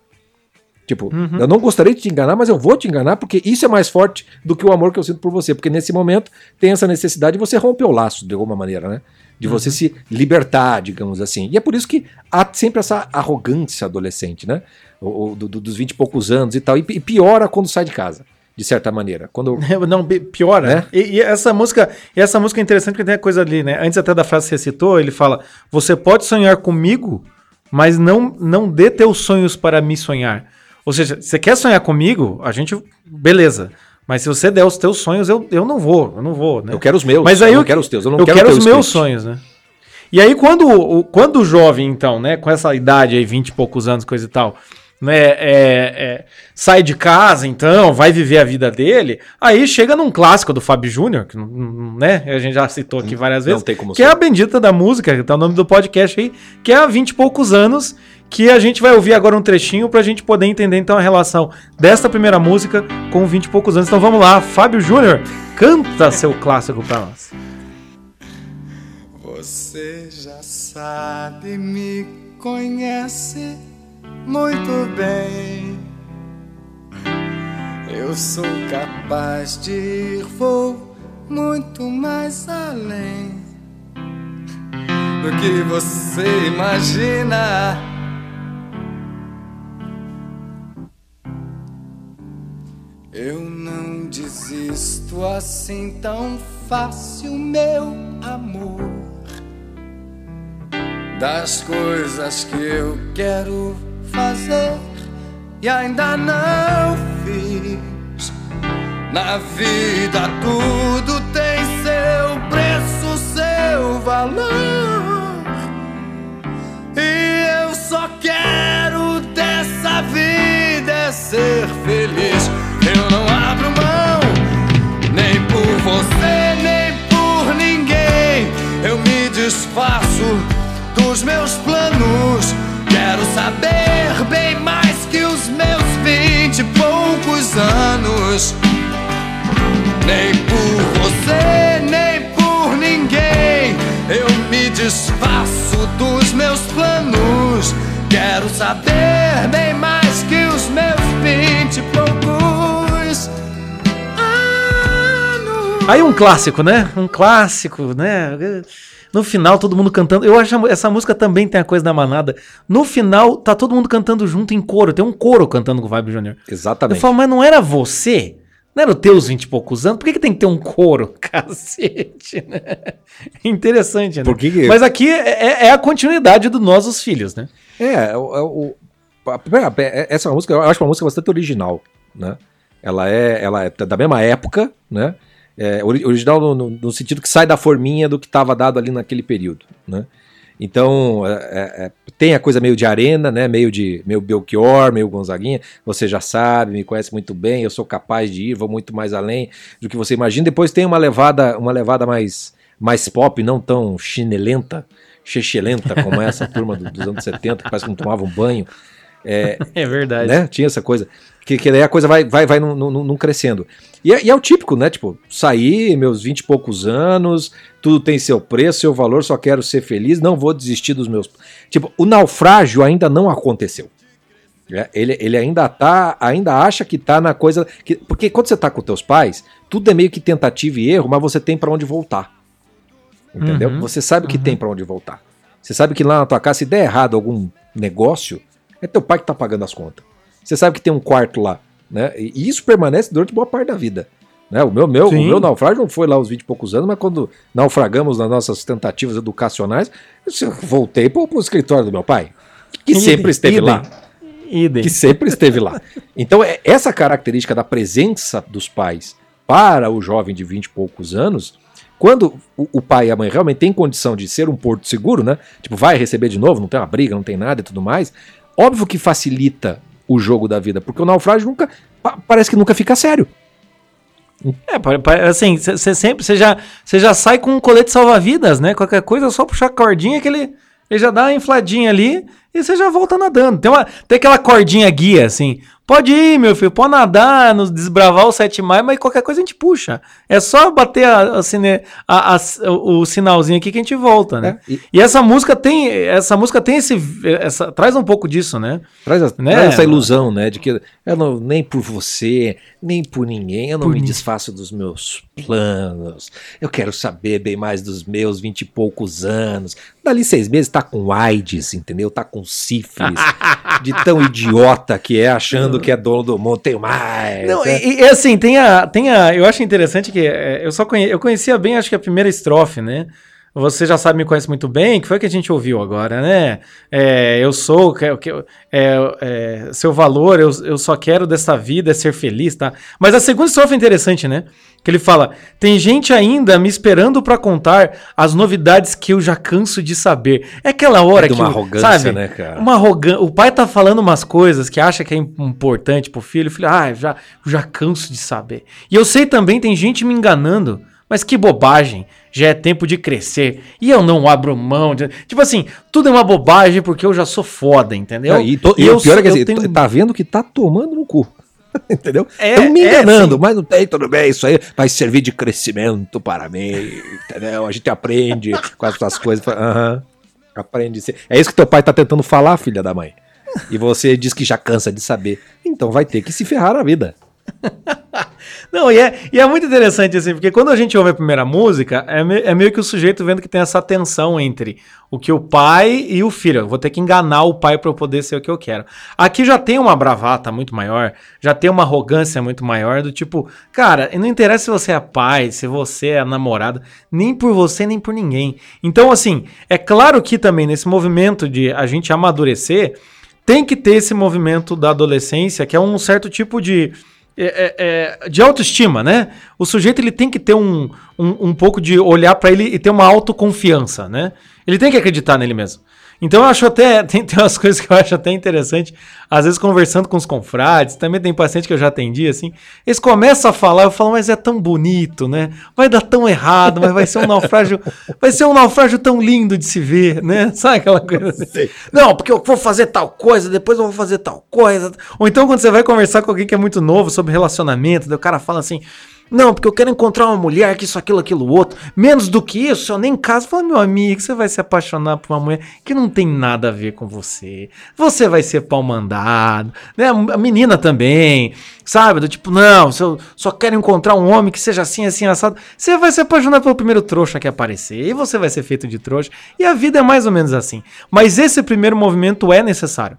Tipo, uhum. eu não gostaria de te enganar, mas eu vou te enganar porque isso é mais forte do que o amor que eu sinto por você. Porque nesse momento tem essa necessidade de você romper o laço de alguma maneira, né? De uhum. você se libertar, digamos assim. E é por isso que há sempre essa arrogância adolescente, né? O, o do, dos 20 e poucos anos e tal. E, e piora quando sai de casa de certa maneira. Quando [laughs] não piora. Né? E, e, essa música, e essa música é interessante porque tem a coisa ali, né? Antes até da frase que você citou, ele fala: "Você pode sonhar comigo, mas não não dê teus sonhos para me sonhar." Ou seja, você quer sonhar comigo? A gente. Beleza. Mas se você der os teus sonhos, eu, eu não vou. Eu não vou, né? Eu quero os meus. Mas aí eu, não quero os teus. Eu não eu quero, quero os meus sonhos, né? E aí, quando, quando o jovem, então, né, com essa idade aí, 20 e poucos anos, coisa e tal, né, é, é, sai de casa, então, vai viver a vida dele, aí chega num clássico do Fábio Júnior, que né, a gente já citou aqui várias vezes, que ser. é a Bendita da Música, que tá o nome do podcast aí, que é há 20 e poucos anos, que a gente vai ouvir agora um trechinho para a gente poder entender então a relação desta primeira música com 20 e poucos anos. Então vamos lá, Fábio Júnior, canta seu clássico para nós. Você já sabe, me conhece muito bem. Eu sou capaz de ir, vou muito mais além do que você imagina. Eu não desisto assim tão fácil, meu amor. Das coisas que eu quero fazer e ainda não fiz. Na vida tudo tem seu preço, seu valor. E eu só quero dessa vida é ser feliz. Eu não abro mão, nem por você, nem por ninguém. Eu me desfaço dos meus planos. Saber bem mais que os meus vinte e poucos anos. Nem por você, nem por ninguém. Eu me desfaço dos meus planos. Quero saber bem mais que os meus vinte e poucos anos. Aí um clássico, né? Um clássico, né? No final, todo mundo cantando. Eu acho essa música também tem a coisa da manada. No final, tá todo mundo cantando junto em coro. Tem um coro cantando com o Fábio Júnior. Exatamente. Eu falo, mas não era você? Não era os teus 20 e poucos anos? Por que, que tem que ter um coro? [laughs] Cacete, né? Interessante, né? Por que que- Mas aqui é, é a continuidade do Nós, os Filhos, né? É, o, o- a essa música eu acho uma música bastante original, né? Ela é, ela é da mesma época, né? É, ori- original no, no- no sentido que sai da forminha do que estava dado ali naquele período, né? Então, é, é, é, tem a coisa meio de arena, né? Meio de meio Belchior, meio Gonzaguinha. Você já sabe, me conhece muito bem, eu sou capaz de ir, vou muito mais além do que você imagina. Depois tem uma levada, uma levada mais, mais pop, não tão chinelenta, chechelenta como essa turma do- dos anos 70, que parece que não tomava um banho. É, [laughs] É verdade. né? Tinha essa coisa. Que, que daí a coisa vai, vai, vai num, num- num crescendo. E é, e é o típico, né? Tipo, saí, meus 20 e poucos anos, tudo tem seu preço, seu valor, só quero ser feliz, não vou desistir dos meus. Tipo, o naufrágio ainda não aconteceu. É, ele, ele ainda tá, ainda acha que tá na coisa. Que, porque quando você tá com teus pais, tudo é meio que tentativa e erro, mas você tem pra onde voltar. Entendeu? Uhum, Você sabe que tem pra onde voltar. Você sabe que lá na tua casa, se der errado algum negócio, é teu pai que tá pagando as contas. Você sabe que tem um quarto lá, né? E isso permanece durante boa parte da vida. Né? O, meu, meu, o meu naufrágio não foi lá aos 20 e poucos anos, mas quando naufragamos nas nossas tentativas educacionais, eu voltei pro, pro escritório do meu pai, que Idem, sempre esteve idem. lá Idem. que sempre esteve lá. Então, é essa característica da presença dos pais para o jovem de 20 e poucos anos, quando o, o pai e a mãe realmente têm condição de ser um porto seguro, né? Tipo, vai receber de novo, não tem uma briga, não tem nada e tudo mais, óbvio que facilita o jogo da vida, porque o naufrágio nunca. pa- parece que nunca fica sério. É, assim, você sempre, você já, já sai com um colete salva-vidas, né? Qualquer coisa, é só puxar a cordinha que ele, ele já dá uma infladinha ali e você já volta nadando. Tem, uma, tem aquela cordinha guia, assim. Pode ir, meu filho, pode nadar, nos desbravar o 7 maio, mas qualquer coisa a gente puxa. É só bater a, a sine- a- o, sinalzinho aqui que a gente volta, né? É, e- E essa música tem, essa música tem esse, essa, traz um pouco disso, né? Traz, Né? traz essa ilusão, né? De que eu não, nem por você, nem por ninguém, eu não Por me mim. desfaço dos meus planos. Eu quero saber bem mais dos meus vinte e poucos anos. Dali seis meses tá com AIDS, entendeu? Tá com sífilis. [laughs] de tão idiota que é, achando que é dono do mundo. Tem mais. Não, né? e, e, assim, tem a, tem a. Eu acho interessante que é, eu só conhe, eu conhecia bem, acho que a primeira estrofe, né? Você já sabe, me conhece muito bem, que foi o que a gente ouviu agora, né? É, eu sou, que, que, é, é, seu valor, eu, eu só quero dessa vida é ser feliz, tá? Mas a segunda estrofe é interessante, né? Que ele fala: tem gente ainda me esperando pra contar as novidades que eu já canso de saber. É aquela hora É de que. uma arrogância, sabe? né, cara? Uma arrogância. O pai tá falando umas coisas que acha que é im- importante pro filho. O filho, ah, eu já, já canso de saber. E eu sei também, tem gente me enganando. Mas que bobagem. Já é tempo de crescer. E eu não abro mão. De... Tipo assim, tudo é uma bobagem porque eu já sou foda, entendeu? Não, e, to- e eu o pior é que assim, tenho- tá vendo que tá tomando no cu. [laughs] Entendeu? É, Estão me é, enganando, sim. mas não tem, tudo bem, isso aí vai servir de crescimento para mim, entendeu? A gente aprende com essas coisas. Aham, aprende. a ser- É isso que teu pai tá tentando falar, filha da mãe. E você diz que já cansa de saber. Então vai ter que se ferrar a vida. Não, e é, e é muito interessante, assim, porque quando a gente ouve a primeira música, é, me- é meio que o sujeito vendo que tem essa tensão entre o que o pai e o filho. Eu vou ter que enganar o pai para eu poder ser o que eu quero. Aqui já tem uma bravata muito maior, já tem uma arrogância muito maior, do tipo, cara, não interessa se você é pai, se você é namorado, nem por você, nem por ninguém. Então, assim, é claro que também nesse movimento de a gente amadurecer, tem que ter esse movimento da adolescência, que é um certo tipo de. É- é- é, de autoestima, né? O sujeito ele tem que ter um, um, um pouco de olhar pra ele e ter uma autoconfiança, né? Ele tem que acreditar nele mesmo. Então eu acho até. [laughs] Tem, tem umas coisas que eu acho até interessante. Às vezes, conversando com os confrades, também tem paciente que eu já atendi, assim. Eles começam a falar, eu falo, mas é tão bonito, né? Vai dar tão errado, mas vai ser um naufrágio. [laughs] Vai ser um naufrágio tão lindo de se ver, né? [laughs] Sabe aquela coisa assim? Não, porque eu vou fazer tal coisa, depois eu vou fazer tal coisa. Ou então, quando você vai conversar com alguém que é muito novo sobre relacionamento, o cara fala assim. Não, porque eu quero encontrar uma mulher que isso, aquilo, aquilo, outro. Menos do que isso, eu nem caso. Fala, meu amigo, você vai se apaixonar por uma mulher que não tem nada a ver com você. Você vai ser pau mandado, né? A menina também, sabe? Do tipo, não, se eu só quero encontrar um homem que seja assim, assim, assado. Você vai se apaixonar pelo primeiro trouxa que aparecer. E você vai ser feito de trouxa. E a vida é mais ou menos assim. Mas esse primeiro movimento é necessário.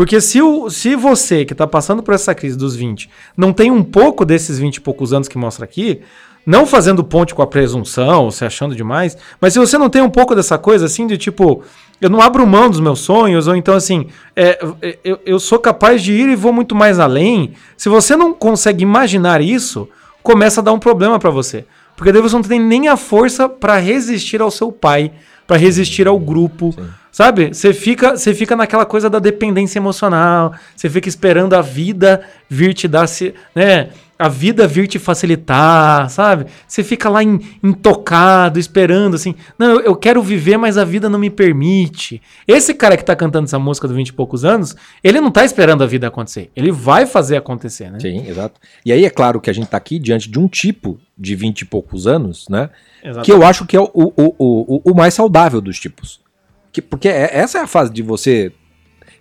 Porque se, o, se você que está passando por essa crise dos 20 não tem um pouco desses 20 e poucos anos que mostra aqui, não fazendo ponte com a presunção, se achando demais, mas se você não tem um pouco dessa coisa assim de tipo, eu não abro mão dos meus sonhos, ou então assim, é, é, eu, eu sou capaz de ir e vou muito mais além, se você não consegue imaginar isso, começa a dar um problema para você. Porque daí você não tem nem a força para resistir ao seu pai, para resistir ao grupo. Sabe? Você fica, você fica naquela coisa da dependência emocional. Você fica esperando a vida vir te dar, se- né? A vida vir te facilitar, sabe? Você fica lá in- intocado, esperando assim. Não, eu, eu quero viver, mas a vida não me permite. Esse cara que tá cantando essa música do 20 e poucos anos, ele não tá esperando a vida acontecer. Ele vai fazer acontecer, né? Sim, exato. E aí é claro que a gente tá aqui diante de um tipo de 20 e poucos anos, né? Exato. Que eu acho que é o, o, o, o, o mais saudável dos tipos. Que, porque é- essa é a fase de você.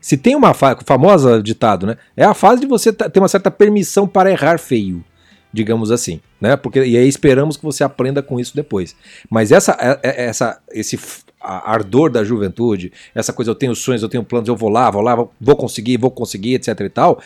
Se tem uma fa famosa ditado, né? É a fase de você ter uma certa permissão para errar feio, digamos assim, né? Porque e aí esperamos que você aprenda com isso depois. Mas essa, é- é- essa esse ardor da juventude, essa coisa eu tenho sonhos, eu tenho planos, eu vou lá, vou lá, vou- conseguir, vou conseguir, etc e tal.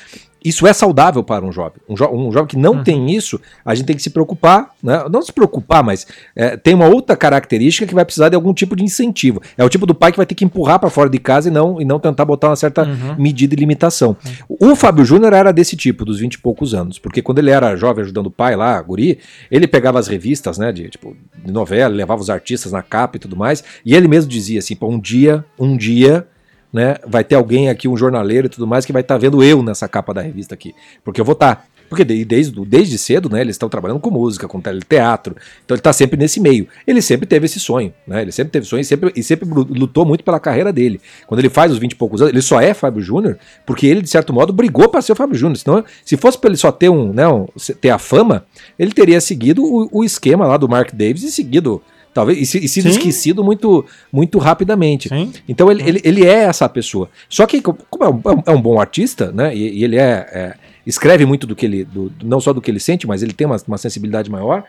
Isso é saudável para um jovem. Um, jo um jovem que não tem isso, a gente tem que se preocupar, né? Não se preocupar, mas é, tem uma outra característica que vai precisar de algum tipo de incentivo. É o tipo do pai que vai ter que empurrar para fora de casa e não, e não tentar botar uma certa medida e limitação. O Fábio Júnior era desse tipo, dos 20 e poucos anos, porque quando ele era jovem ajudando o pai lá, guri, ele pegava as revistas, né, de, tipo, de novela, levava os artistas na capa e tudo mais, e ele mesmo dizia assim, pô, um dia, um dia, né, vai ter alguém aqui, um jornaleiro e tudo mais, que vai estar vendo eu nessa capa da revista aqui. Porque eu vou estar. Porque de- desde, desde cedo, né, eles estão trabalhando com música, com teleteatro, então ele está sempre nesse meio. Ele sempre teve esse sonho, né? Ele sempre teve sonho e sempre, e sempre lu- lutou muito pela carreira dele. Quando ele faz os 20 e poucos anos, ele só é Fábio Júnior porque ele, de certo modo, brigou para ser o Fábio Júnior. Senão, se fosse para ele só ter um, né, um- ter a fama, ele teria seguido o, o esquema lá do Mark Davis e seguido. Talvez, e, se- e sido Sim. esquecido muito, muito rapidamente. Sim. Então ele, ele, ele é essa pessoa. Só que, co- como é um, é um bom artista, né? E, e ele é, é- escreve muito do que ele. do- não só do que ele sente, mas ele tem uma, uma sensibilidade maior.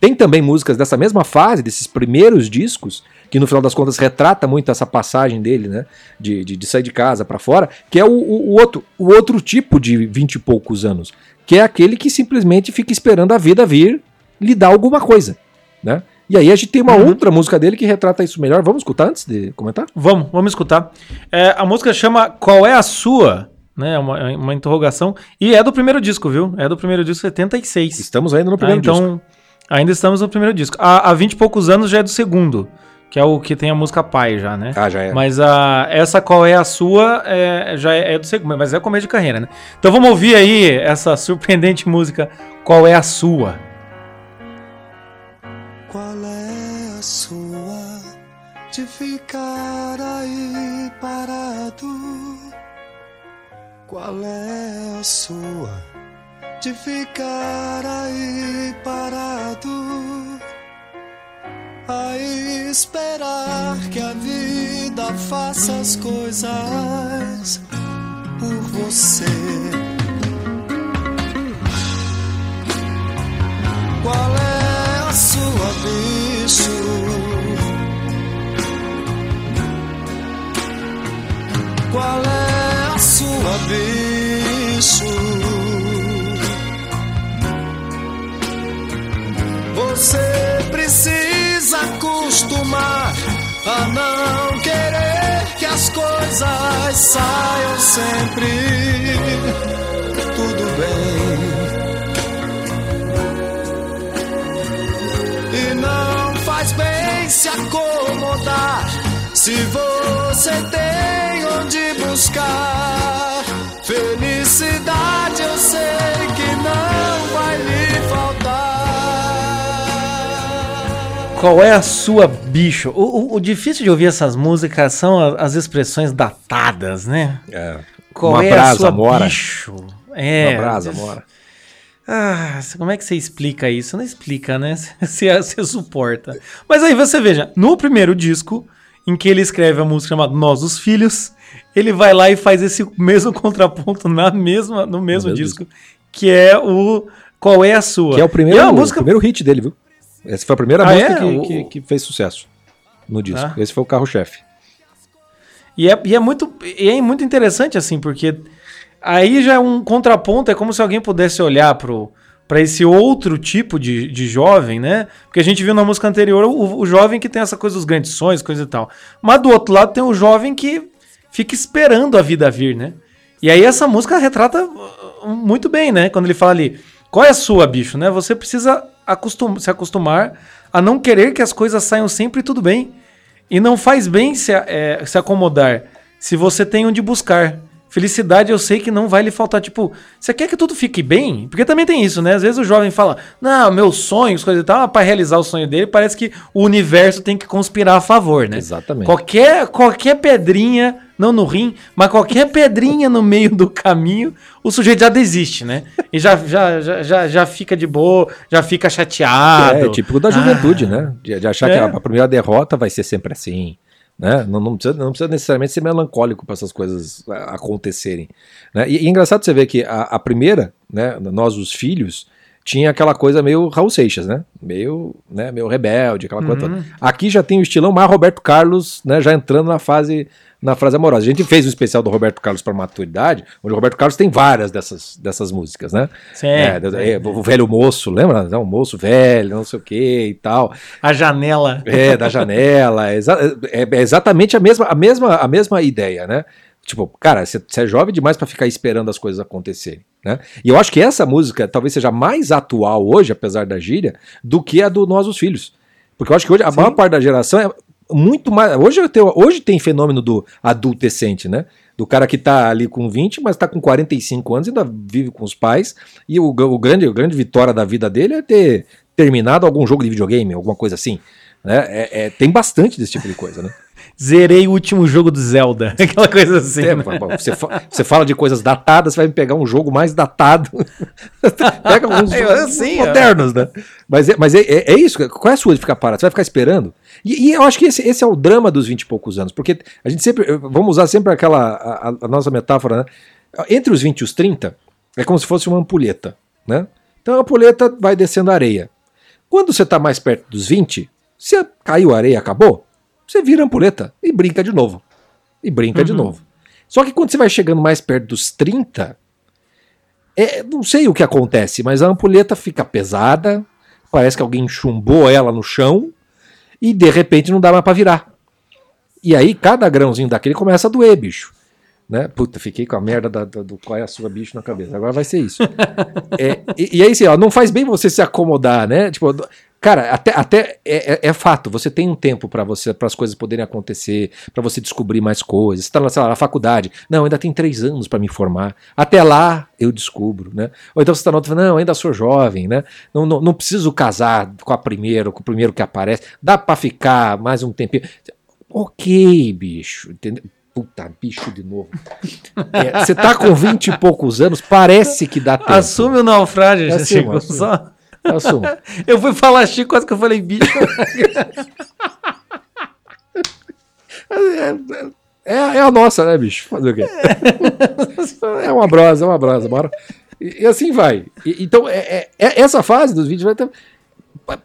Tem também músicas dessa mesma fase, desses primeiros discos, que no final das contas retrata muito essa passagem dele, né? De, de, de sair de casa pra fora, que é o, o, o outro, o outro tipo de vinte e poucos anos, que é aquele que simplesmente fica esperando a vida vir lhe dar alguma coisa, né? E aí a gente tem uma Uhum. outra música dele que retrata isso melhor. Vamos escutar antes de comentar? Vamos, vamos escutar. É, a música chama Qual é a Sua? Né, é uma, é uma interrogação. E é do primeiro disco, viu? É do primeiro disco 76. Estamos ainda no Ah, primeiro disco. então, ainda estamos no primeiro disco. Há, há 20 e poucos anos já é do segundo, que é o que tem a música Pai já, né? Ah, já é. Mas a, essa Qual é a Sua é, já é, é do segundo, mas é começo de carreira, né? Então vamos ouvir aí essa surpreendente música Qual é a Sua? Qual é a sua de ficar Qual é a sua de ficar aí parado? A esperar que a vida faça as coisas por você. Qual é a sua, bicho? Qual é abisso. Você precisa acostumar a não querer que as coisas saiam sempre tudo bem. E não faz bem se acomodar se você tem onde buscar felicidade. Eu sei que não vai lhe faltar. Qual é a sua bicho? O, o- o difícil de ouvir essas músicas são a- as expressões datadas, né? É. Qual Uma é a brasa, sua mora. bicho? É. Uma brasa, mora. Ah, como é que você explica isso? Não explica, né? [laughs] Você, você suporta. Mas aí você veja, no primeiro disco, em que ele escreve a música chamada Nós os Filhos, ele vai lá e faz esse [laughs] mesmo contraponto na mesma, no mesmo mesmo disco, que é o Qual é a Sua. Que é o primeiro, é uma o música primeiro hit dele, viu? Essa foi a primeira Ah, música é? que, O- que, que fez sucesso no disco. Ah. Esse foi o carro-chefe. E é, e é muito, e é muito interessante, assim, porque aí já é um contraponto, é como se alguém pudesse olhar pro para esse outro tipo de, de jovem, né? Porque a gente viu na música anterior o, o jovem que tem essa coisa dos grandes sonhos, coisa e tal. Mas do outro lado tem o jovem que fica esperando a vida vir, né? E aí essa música retrata uh, muito bem, né? Quando ele fala ali, qual é a sua, bicho, né? Você precisa acostum se acostumar a não querer que as coisas saiam sempre tudo bem. E não faz bem se, é, se acomodar se você tem onde buscar. Felicidade eu sei que não vai lhe faltar. Tipo, você quer que tudo fique bem? Porque também tem isso, né? Às vezes o jovem fala, não, meus sonhos, coisa e tal, para realizar o sonho dele, parece que o universo tem que conspirar a favor, né? Exatamente. Qualquer, qualquer pedrinha, não no rim, mas qualquer pedrinha no meio do caminho, o sujeito já desiste, né? E já, já, já, já, já fica de boa, já fica chateado. É, típico da juventude, Ah. né? De, de achar É. que a primeira derrota vai ser sempre assim. Né? Não, não, precisa, não precisa necessariamente ser melancólico para essas coisas ah, acontecerem. Né? E, e é engraçado você ver que a, a primeira, né, nós os filhos, tinha aquela coisa meio Raul Seixas, né? Meio, né, meio rebelde, aquela coisa Uhum. toda. Aqui já tem o estilão mais Roberto Carlos, né, já entrando na fase na fase amorosa. A gente fez um especial do Roberto Carlos para maturidade, onde o Roberto Carlos tem várias dessas, dessas músicas, né? Sim, É, sim. é, o velho moço, lembra? O moço velho, não sei o que e tal. A janela. É, da janela. [laughs] é, é- exatamente a mesma, a, mesma, a mesma ideia, né? Tipo, cara, você é jovem demais pra ficar esperando as coisas acontecerem, né? E eu acho que essa música talvez seja mais atual hoje, apesar da gíria, do que a do Nós os Filhos. Porque eu acho que hoje a maior parte da geração é muito mais. Hoje, eu tenho- hoje tem fenômeno do adultescente, né? Do cara que tá ali com 20, mas tá com 45 anos e ainda vive com os pais. E o, o grande, o grande vitória da vida dele é ter terminado algum jogo de videogame, alguma coisa assim. Né? É- é- tem bastante desse tipo de coisa, né? [laughs] Zerei o último jogo do Zelda. [laughs] Aquela coisa assim. É, né? você, fa- você fala de coisas datadas, você vai me pegar um jogo mais datado. [laughs] Pega alguns Eu- eu sim, modernos, né? Mas, é, mas é, é- é isso. Qual é a sua de ficar parado? Você vai ficar esperando? E, e eu acho que esse, esse é o drama dos 20 e poucos anos. Porque a gente sempre. Vamos usar sempre aquela. A, a- nossa metáfora, né? Entre os 20 e os 30, é como se fosse uma ampulheta, né? Então a ampulheta vai descendo a areia. Quando você está mais perto dos 20, se caiu a areia acabou, você vira a ampulheta e brinca de novo. E brinca de novo. Só que quando você vai chegando mais perto dos 30, é, não sei o que acontece, mas a ampulheta fica pesada, parece que alguém chumbou ela no chão e de repente não dá mais pra virar. E aí cada grãozinho daquele começa a doer, bicho. Né? Puta, fiquei com a merda da- da- do qual é a sua bicho na cabeça. Agora vai ser isso. [laughs] É, e, e aí, assim, ó, não faz bem você se acomodar, né? Tipo, cara, até, até é, é- é fato, você tem um tempo pra você, para as coisas poderem acontecer, pra você descobrir mais coisas. Você tá na, sei lá, na faculdade, não, ainda tem três anos pra me formar. Até lá eu descubro, né? Ou então você tá na outra, não, ainda sou jovem, né? Não, não, não preciso casar com a primeira, com o primeiro que aparece. Dá pra ficar mais um tempinho. Ok, bicho, entendeu? Puta, bicho de novo. É, Você tá com 20 e poucos anos, parece que dá [laughs] tempo. Assume o naufrágio, Chico. assumo. Só- Assumo. [laughs] Eu fui falar Chico, quase que eu falei bicho. É, é a nossa, né, bicho? Fazer o quê? É uma brosa, é uma brosa, bora. E, e assim vai. E- então, é, é- é- essa fase dos vídeos vai ter.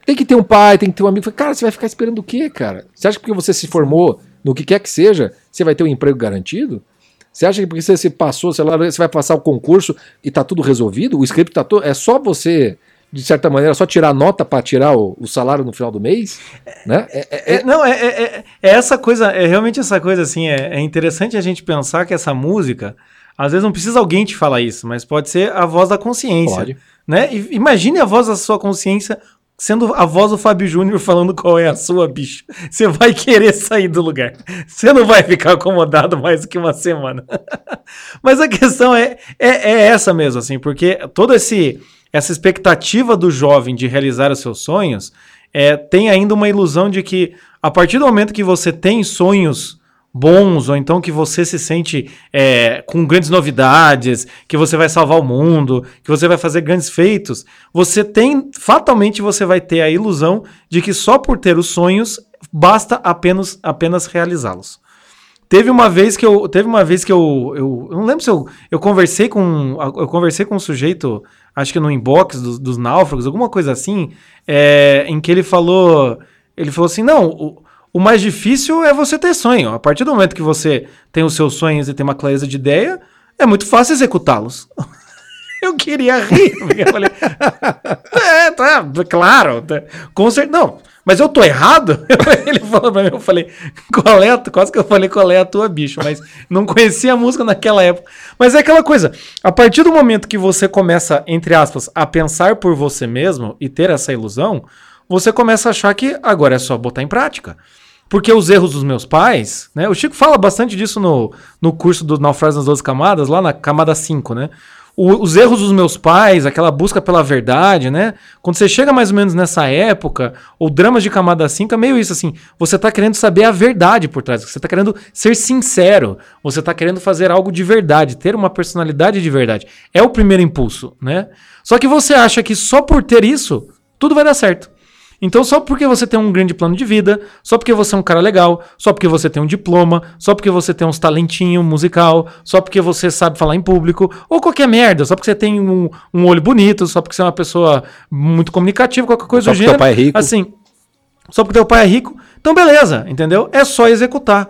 Tem que ter um pai, tem que ter um amigo. Cara, você vai ficar esperando o quê, cara? Você acha que porque você se formou no que quer que seja, você vai ter um emprego garantido? Você acha que porque você se passou, sei lá, você vai passar o concurso e tá tudo resolvido? O script tá todo. É só você de certa maneira, só tirar nota para tirar o, o, salário no final do mês, né? É, é, é, não, é, é, é, essa coisa, é realmente essa coisa assim, é, interessante a gente pensar que essa música, às vezes não precisa alguém te falar isso, mas pode ser a voz da consciência, pode. né? E, imagine a voz da sua consciência sendo a voz do Fábio Júnior falando qual é a sua, bicho. Você vai querer sair do lugar. Você não vai ficar acomodado mais do que uma semana. [laughs] Mas a questão é, é, é, essa mesmo, assim, porque toda esse, essa expectativa do jovem de realizar os seus sonhos é, tem ainda uma ilusão de que a partir do momento que você tem sonhos bons, ou então que você se sente é, com grandes novidades, que você vai salvar o mundo, que você vai fazer grandes feitos, você tem, fatalmente você vai ter a ilusão de que só por ter os sonhos basta apenas, apenas realizá-los. Teve uma vez que eu, teve uma vez que eu, eu, eu, não lembro se eu, eu conversei com, eu conversei com um sujeito, acho que no inbox dos, dos náufragos, alguma coisa assim, é, em que ele falou, ele falou assim, não, o, o mais difícil é você ter sonho. A partir do momento que você tem os seus sonhos e tem uma clareza de ideia, é muito fácil executá-los. [laughs] eu queria rir. Eu falei, [laughs] é, tá, claro. Tá, com certeza. Não, mas eu tô errado? [laughs] Ele falou pra mim, eu falei, é? Quase que eu falei qual é a tua, bicho, mas não conhecia a música naquela época. Mas é aquela coisa, a partir do momento que você começa, entre aspas, a pensar por você mesmo e ter essa ilusão, você começa a achar que agora é só botar em prática. Porque os erros dos meus pais, né? O Chico fala bastante disso no, no curso do Naufrágio nas 12 Camadas, lá na camada 5, né? O, os erros dos meus pais, aquela busca pela verdade, né? Quando você chega mais ou menos nessa época, ou dramas de camada 5, é meio isso assim. Você tá querendo saber a verdade por trás. Você tá querendo ser sincero. Você tá querendo fazer algo de verdade, ter uma personalidade de verdade. É o primeiro impulso, né? Só que você acha que só por ter isso, tudo vai dar certo. Então, só porque você tem um grande plano de vida, só porque você é um cara legal, só porque você tem um diploma, só porque você tem uns talentinho musical, só porque você sabe falar em público, ou qualquer merda, só porque você tem um, um olho bonito, só porque você é uma pessoa muito comunicativa, qualquer coisa só do gênero. Só porque teu pai é rico. Assim, só porque teu pai é rico. Então, beleza, entendeu? É só executar.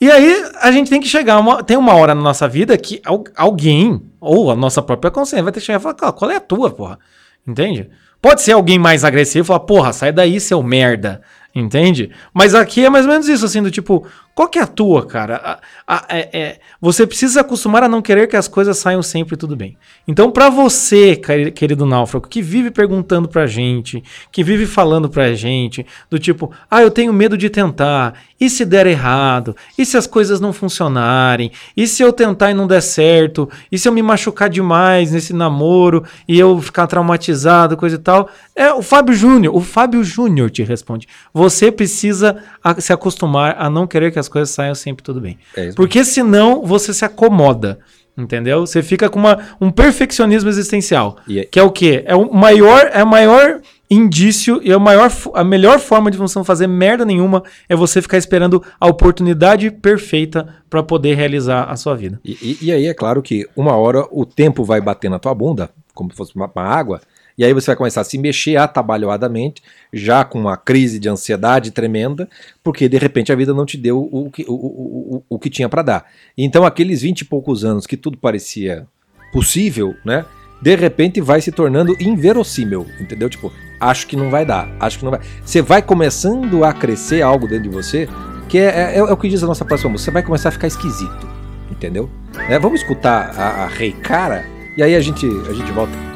E aí a gente tem que chegar, uma, tem uma hora na nossa vida que alguém, ou a nossa própria consciência, vai ter que chegar e falar, qual é a tua, porra? Entende? Pode ser alguém mais agressivo e falar, porra, sai daí, seu merda. Entende? Mas aqui é mais ou menos isso, assim, do tipo, qual que é a tua, cara? A, a, é, é, você precisa acostumar a não querer que as coisas saiam sempre tudo bem. Então, para você, querido náufrago, que vive perguntando pra gente, que vive falando pra gente, do tipo, ah, eu tenho medo de tentar, e se der errado? E se as coisas não funcionarem? E se eu tentar e não der certo? E se eu me machucar demais nesse namoro e eu ficar traumatizado, coisa e tal? É o Fábio Júnior, o Fábio Júnior te responde. Você precisa se acostumar a não querer que as coisas saiam sempre tudo bem. É Porque senão você se acomoda. Entendeu? Você fica com uma, um perfeccionismo existencial. É... Que é o quê? É o maior, é o maior indício e a, maior, a melhor forma de você não fazer merda nenhuma é você ficar esperando a oportunidade perfeita para poder realizar a sua vida. E, e, e, aí é claro que uma hora o tempo vai bater na tua bunda, como se fosse uma, uma água, e aí você vai começar a se mexer atabalhoadamente, já com uma crise de ansiedade tremenda, porque de repente a vida não te deu o que, o, o, o, o que tinha para dar. Então aqueles 20 e poucos anos que tudo parecia possível, né? De repente vai se tornando inverossímil, entendeu? Tipo, acho que não vai dar, acho que não vai. Você vai começando a crescer algo dentro de você que é, é, é o que diz a nossa próxima música. Você vai começar a ficar esquisito, entendeu? É, vamos escutar a, a Rei Cara e aí a gente, a gente volta.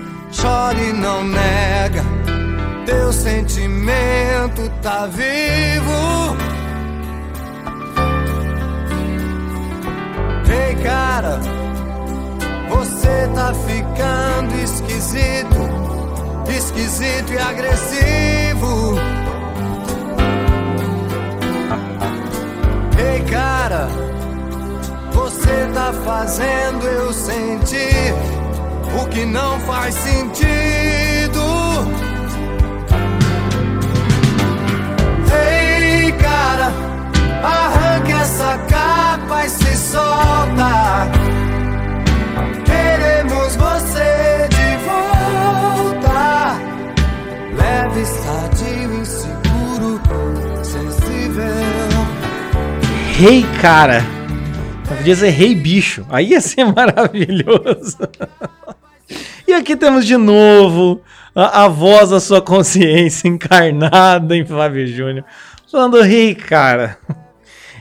chore não nega. Teu sentimento tá vivo. Ei, cara você tá ficando esquisito, esquisito e agressivo. Ei, cara, Você tá fazendo eu sentir o que não faz sentido. Ei, cara, arranque essa capa e se solta. Queremos você de volta. Leve, sadio, inseguro, sensível. Rei cara. Podia ser rei bicho. Aí ia ser [laughs] maravilhoso. E aqui temos de novo a, a voz da sua consciência [laughs] encarnada em Fábio Júnior. Falando, rei cara.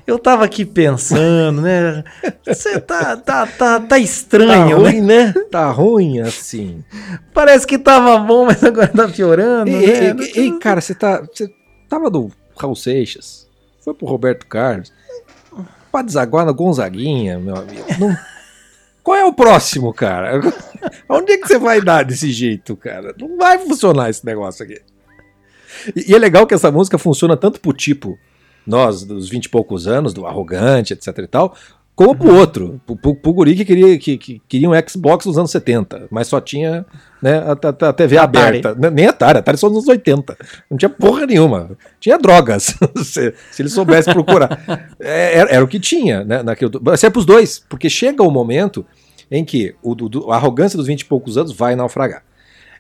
Eu tava aqui pensando, né? Você tá, tá, tá, tá estranho, tá né? ruim, né? Tá ruim assim. Parece que tava bom, mas agora tá piorando. Ei, né? ei, ei, cara, você tá. Você tava do Raul Seixas, foi pro Roberto Carlos, pra desaguar na Gonzaguinha, meu amigo. Não- Qual é o próximo, cara? Onde é que você vai dar desse jeito, cara? Não vai funcionar esse negócio aqui. E, e é legal que essa música funciona tanto pro tipo, nós, dos 20 e poucos anos, do arrogante, etc e tal, como pro outro, pro, pro, guri que queria, que, que queria um Xbox nos anos 70, mas só tinha né, a, a- a TV Atari. aberta. Nem Atari, Atari só nos anos 80. Não tinha porra nenhuma. Tinha drogas, [laughs] se, se ele soubesse procurar. É, Era, era o que tinha, né? Naquele, mas é pros dois, porque chega o momento em que o, do- a arrogância dos 20 e poucos anos vai naufragar.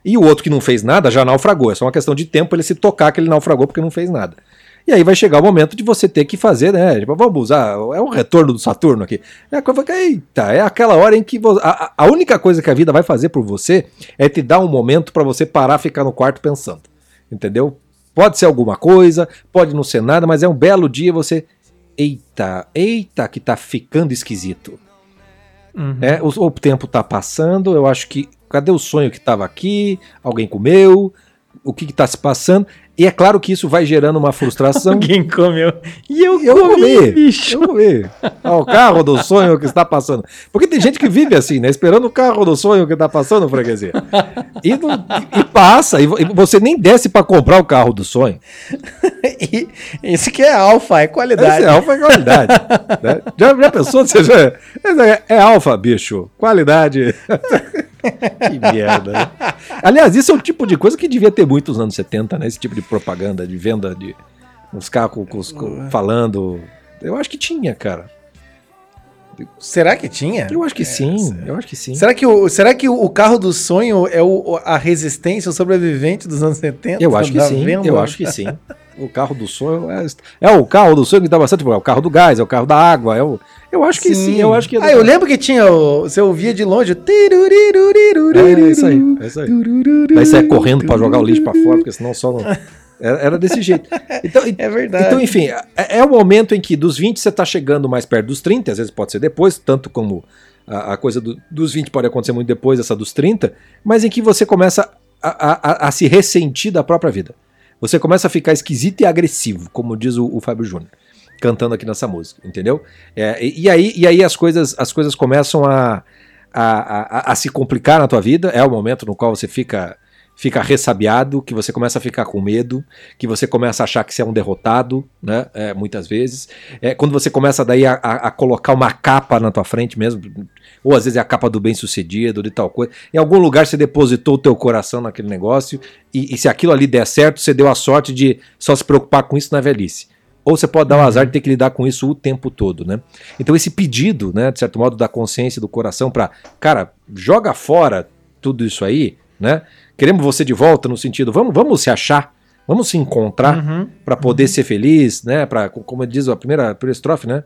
E o outro que não fez nada já naufragou. É só uma questão de tempo ele se tocar que ele naufragou porque não fez nada. E aí vai chegar o momento de você ter que fazer, né? Tipo, vamos usar. É um retorno do Saturno aqui. É a coisa que, eita, é aquela hora em que vo- a, a- única coisa que a vida vai fazer por você é te dar um momento pra você parar, ficar no quarto pensando. Entendeu? Pode ser alguma coisa, pode não ser nada, mas é um belo dia você. Eita, eita, que tá ficando esquisito. Uhum. É, o, o tempo tá passando, eu acho que. Cadê o sonho que tava aqui? Alguém comeu? O que, que tá se passando? E é claro que isso vai gerando uma frustração. [laughs] Alguém comeu. E eu, Eu comi, comi, bicho. eu comi. Ah, o carro do sonho que está passando. Porque tem gente que vive assim, né? Esperando o carro do sonho que está passando, freguesia. E, não- e- e passa, e vo- você nem desce para comprar o carro do sonho. [laughs] E Esse que é alfa, é qualidade. Esse é alfa qualidade. né? já, já pensou? Você já, esse é, é alfa, bicho. Qualidade. [laughs] [laughs] que merda. Né? Aliás, isso é o tipo de coisa que devia ter muito nos anos 70, né? Esse tipo de propaganda, de venda de uns carros falando. Eu acho que tinha, cara. Será que tinha? Eu acho que sim. Eu acho que sim. Será que, o, será que o, carro do sonho é o, a resistência, o sobrevivente dos anos 70? Eu acho que sim. Eu acho que sim. O carro do sonho é, é o carro do sonho que dá bastante. É o carro do gás, é o carro da água. É o, eu acho que sim. Eu acho que Ah, eu lembro que tinha. o- Você ouvia de longe. É isso aí. É isso aí. Daí você é correndo pra jogar o lixo pra fora, porque senão só não. Era, desse jeito. Então, [laughs] É verdade. Então, enfim, é, é o momento em que dos 20 você tá chegando mais perto dos 30, às vezes pode ser depois, tanto como a, a coisa do- dos 20 pode acontecer muito depois, essa dos 30, mas em que você começa a- a- a se ressentir da própria vida. Você começa a ficar esquisito e agressivo, como diz o, o Fábio Júnior, cantando aqui nessa música, entendeu? É, e, e aí, e aí as, coisas, as coisas começam a, a, a- a se complicar na tua vida, é o momento no qual você fica fica ressabiado, que você começa a ficar com medo, que você começa a achar que você é um derrotado, né? É, muitas vezes. É, quando você começa daí a, a- a colocar uma capa na tua frente mesmo, ou às vezes é a capa do bem-sucedido, de tal coisa. Em algum lugar você depositou o teu coração naquele negócio, e, e se aquilo ali der certo, você deu a sorte de só se preocupar com isso na velhice. Ou você pode dar o azar de ter que lidar com isso o tempo todo, né? Então esse pedido, né, de certo modo, da consciência, do coração para, cara, joga fora tudo isso aí, né? Queremos você de volta no sentido, vamos, vamos se achar, vamos se encontrar Uhum. para poder ser feliz, né? Para como diz a primeira, a primeira estrofe, né?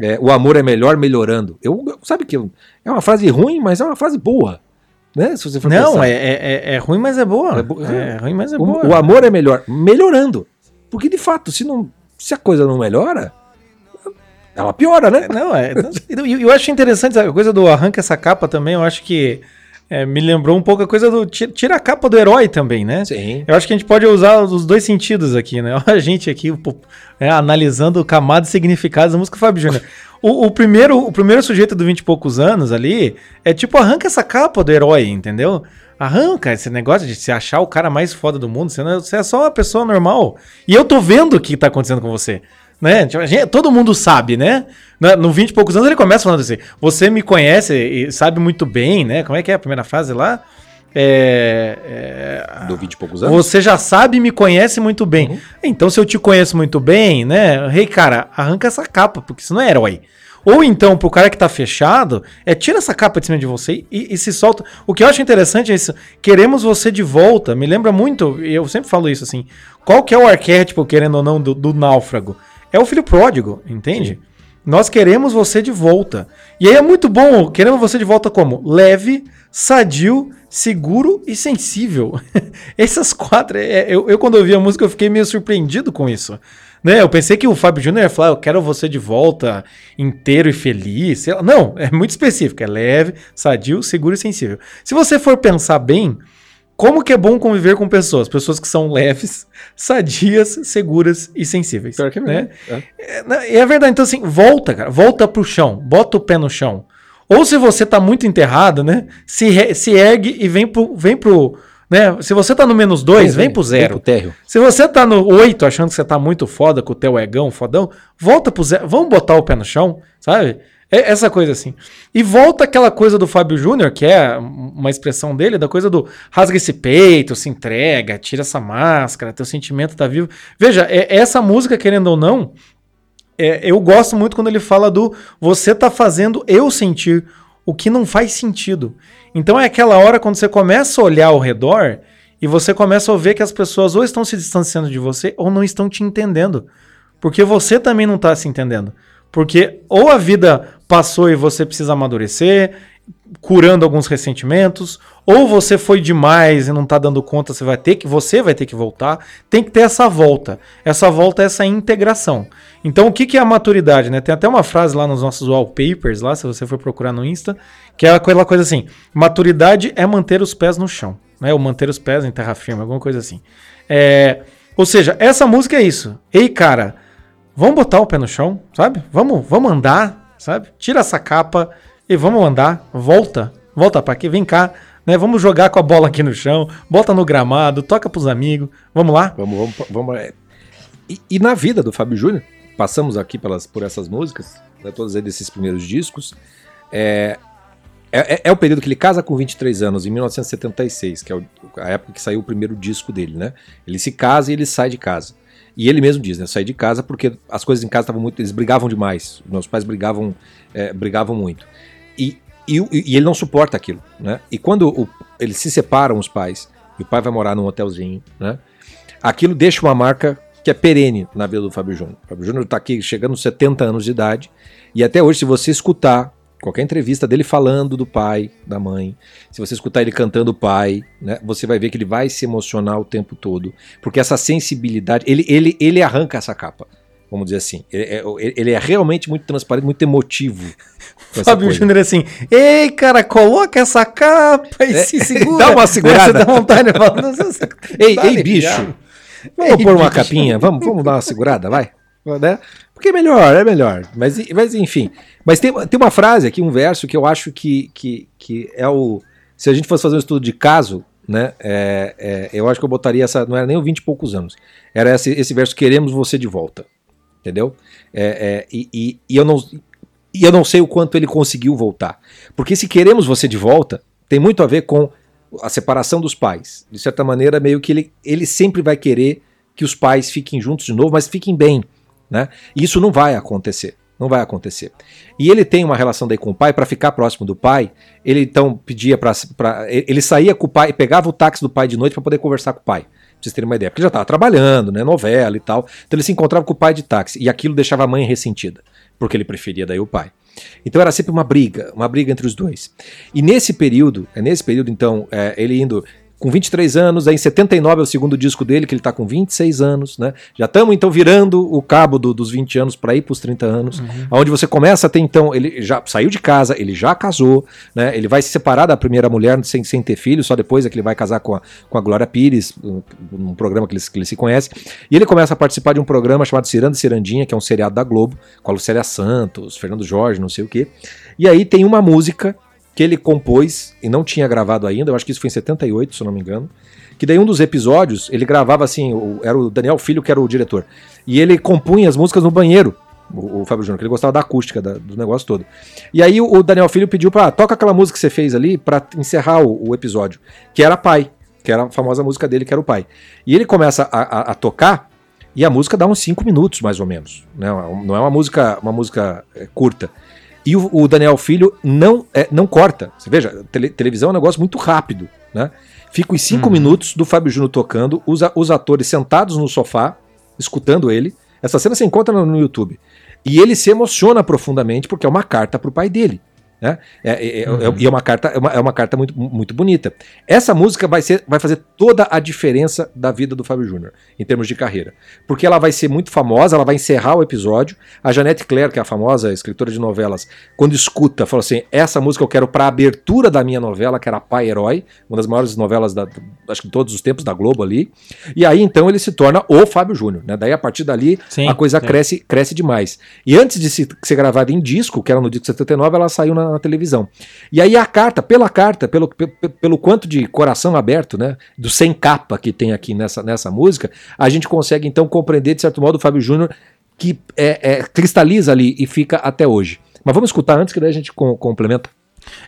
É, o amor é melhor melhorando. Eu eu- sabe que é uma frase ruim, mas é uma frase boa, né? Se você for Não, é, é, é- é ruim, mas é boa. É bo- É, ruim, mas é o, boa. o amor é melhor melhorando, porque de fato, se não, se a coisa não melhora, ela piora, né? Não, é. Eu, eu acho interessante a coisa do arranca essa capa também. Eu acho que é, me lembrou um pouco a coisa do ti- tira a capa do herói também, né? Sim. Eu acho que a gente pode usar os dois sentidos aqui, né? [laughs] A gente aqui pô, é, analisando camadas e significados da música Fábio Júnior. [laughs] O, o primeiro, o primeiro sujeito do 20 e poucos anos ali é tipo, arranca essa capa do herói, entendeu? Arranca esse negócio de se achar o cara mais foda do mundo. Você, não é, você é só uma pessoa normal. E eu tô vendo o que tá acontecendo com você. Né? Tipo, gente- todo mundo sabe, né? No 20 e poucos anos ele começa falando assim: você me conhece e sabe muito bem, né? Como é que é a primeira fase lá? É, é, Do 20 e poucos anos. você já sabe e me conhece muito bem. Uhum. Então, se eu te conheço muito bem, né? Rei, cara, arranca essa capa, porque isso não é herói. Ou então, pro cara que tá fechado, é tira essa capa de cima de você e, e se solta. O que eu acho interessante é isso. Queremos você de volta. Me lembra muito, e eu sempre falo isso assim. Qual que é o arquétipo, querendo ou não, do, do náufrago? É o filho pródigo, entende? Nós queremos você de volta. E aí é muito bom, queremos você de volta como? Leve, sadio, seguro e sensível. [laughs] Essas quatro. é- eu, eu, quando ouvi a música, eu fiquei meio surpreendido com isso. Né? Eu pensei que o Fábio Júnior ia falar, eu quero você de volta inteiro e feliz. Não, é muito específico. É leve, sadio, seguro e sensível. Se você for pensar bem, como que é bom conviver com pessoas? Pessoas que são leves, sadias, seguras e sensíveis. Pior que é né? verdade. É. É, é verdade, então assim, volta, cara, volta pro chão, bota o pé no chão. Ou se você tá muito enterrado, né, se, re- se ergue e vem pro, vem pro, né, se você tá no menos dois, vem pro zero. Vem pro térreo. Se você tá no 8 achando que você tá muito foda com o teu egão, fodão, volta pro zero. Vamos botar o pé no chão, sabe? É essa coisa assim. E volta aquela coisa do Fábio Júnior, que é uma expressão dele, da coisa do rasga esse peito, se entrega, tira essa máscara, teu sentimento tá vivo. Veja, é, essa música, querendo ou não, é, eu gosto muito quando ele fala do você tá fazendo eu sentir o que não faz sentido. Então é aquela hora quando você começa a olhar ao redor e você começa a ver que as pessoas ou estão se distanciando de você ou não estão te entendendo. Porque você também não está se entendendo. Porque ou a vida passou e você precisa amadurecer, curando alguns ressentimentos, ou você foi demais e não tá dando conta, você vai ter que você vai ter que voltar. Tem que ter essa volta. Essa volta é essa integração. Então o que que é a maturidade, né? Tem até uma frase lá nos nossos wallpapers lá, se você for procurar no Insta, que é aquela coisa assim: maturidade é manter os pés no chão, né? Ou manter os pés em terra firme, alguma coisa assim. É, ou seja, essa música é isso. Ei, cara, vamos botar o pé no chão, sabe? Vamos, vamos andar, sabe? Tira essa capa e vamos andar. Volta, volta pra aqui, vem cá, né? Vamos jogar com a bola aqui no chão, bota no gramado, toca pros amigos. Vamos lá? Vamos, vamos, vamos. é. E, e na vida do Fábio Júnior, passamos aqui pelas, por essas músicas, né, todos eles desses primeiros discos. É, é, é- é o período que ele casa com 23 anos, em 1976, que é a época que saiu o primeiro disco dele, né? Ele se casa e ele sai de casa. E ele mesmo diz, né? Saí de casa porque as coisas em casa estavam muito. Eles brigavam demais. Meus pais brigavam, é, brigavam muito. E, e, e ele não suporta aquilo, né? E quando o- eles se separam, os pais, e o pai vai morar num hotelzinho, né? Aquilo deixa uma marca que é perene na vida do Fábio Júnior. O Fábio Júnior está aqui chegando aos 70 anos de idade, e até hoje, se você escutar qualquer entrevista dele falando do pai, da mãe, se você escutar ele cantando o pai, né, você vai ver que ele vai se emocionar o tempo todo, porque essa sensibilidade, ele, ele, ele arranca essa capa, vamos dizer assim. Ele é, ele é realmente muito transparente, muito emotivo. Fábio. Júnior assim, ei, cara, coloca essa capa e É, se [laughs] segura. dá uma segurada. [laughs] Você dá vontade [laughs] Ei, Tá ei, ligado? bicho, vamos Ei, pôr uma bicho. capinha, vamos, vamos dar uma segurada, vai. Né? Porque é melhor, é melhor. Mas, mas enfim. Mas tem, tem uma frase aqui, um verso que eu acho que, que, que é o. Se a gente fosse fazer um estudo de caso, né? é, é, eu acho que eu botaria essa. Não era nem o 20 e poucos anos. Era esse, esse verso: Queremos você de volta. Entendeu? É, é, e, e, e eu não, e eu não sei o quanto ele conseguiu voltar. Porque se queremos você de volta, tem muito a ver com a separação dos pais. De certa maneira, meio que ele, ele sempre vai querer que os pais fiquem juntos de novo, mas fiquem bem. Né? E isso não vai acontecer. Não vai acontecer. E ele tem uma relação daí com o pai, para ficar próximo do pai, ele então pedia para. Ele saía com o pai, pegava o táxi do pai de noite para poder conversar com o pai. Pra vocês terem uma ideia. Porque ele já estava trabalhando, né? Novela e tal. Então ele se encontrava com o pai de táxi. E aquilo deixava a mãe ressentida. Porque ele preferia daí o pai. Então era sempre uma briga, uma briga entre os dois. E nesse período, é nesse período, então, é, ele indo com 23 anos, aí em 79 é o segundo disco dele, que ele tá com 26 anos, né? Já estamos então virando o cabo do- dos 20 anos para ir para os 30 anos, onde você começa a ter então, ele já saiu de casa, ele já casou, né? Ele vai se separar da primeira mulher sem, sem ter filho, só depois é que ele vai casar com a, com a Glória Pires, um- num programa que eles, que eles se conhecem. E ele começa a participar de um programa chamado Ciranda e Cirandinha, que é um seriado da Globo, com a Lucélia Santos, Fernando Jorge, não sei o quê. E aí tem uma música que ele compôs e não tinha gravado ainda, eu acho que isso foi em 78, se não me engano. Que daí um dos episódios, ele gravava assim, o- era o Daniel Filho que era o diretor. E ele compunha as músicas no banheiro, o, o Fábio Júnior, que ele gostava da acústica da- do negócio todo. E aí o, o Daniel Filho pediu pra, toca aquela música que você fez ali pra encerrar o, o episódio, que era Pai, que era a famosa música dele, que era o Pai. E ele começa a, a- a tocar, e a música dá uns 5 minutos, mais ou menos. Né? Não é uma música, uma música é, curta. E o, o Daniel Filho não, é, não corta. Você veja, tele- televisão é um negócio muito rápido, né? Fica os cinco Uhum. minutos do Fábio Júnior tocando, os, os atores sentados no sofá, escutando ele. Essa cena você encontra no, no YouTube. E ele se emociona profundamente porque é uma carta pro pai dele. Né? É, é- é- Uhum. e é uma carta, é uma, é uma carta muito, muito bonita. Essa música vai, ser, vai fazer toda a diferença da vida do Fábio Júnior, em termos de carreira. Porque ela vai ser muito famosa, ela vai encerrar o episódio. A Janete Claire, que é a famosa escritora de novelas, quando escuta, fala assim: essa música eu quero para abertura da minha novela, que era Pai Herói, uma das maiores novelas da, acho que de todos os tempos da Globo ali. E aí então ele se torna o Fábio Júnior. Né? Daí a partir dali Sim, a coisa sim. cresce, cresce demais. E antes de se- ser gravada em disco, que era no disco 79, ela saiu na, na televisão. E aí a carta, pela carta, pelo, pe- pe- pelo quanto de coração aberto, né, do sem capa que tem aqui nessa, nessa música, a gente consegue então compreender, de certo modo, o Fábio Júnior que é, é, cristaliza ali e fica até hoje. Mas vamos escutar antes, que daí a gente com- complementa.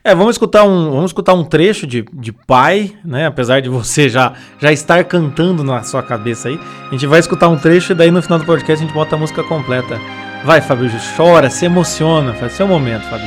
É, vamos escutar um, vamos escutar um trecho de, de pai, né? Apesar de você já, já estar cantando na sua cabeça aí. A gente vai escutar um trecho e daí no final do podcast a gente bota a música completa. Vai, Fábio chora, se emociona. Faz seu momento, Fábio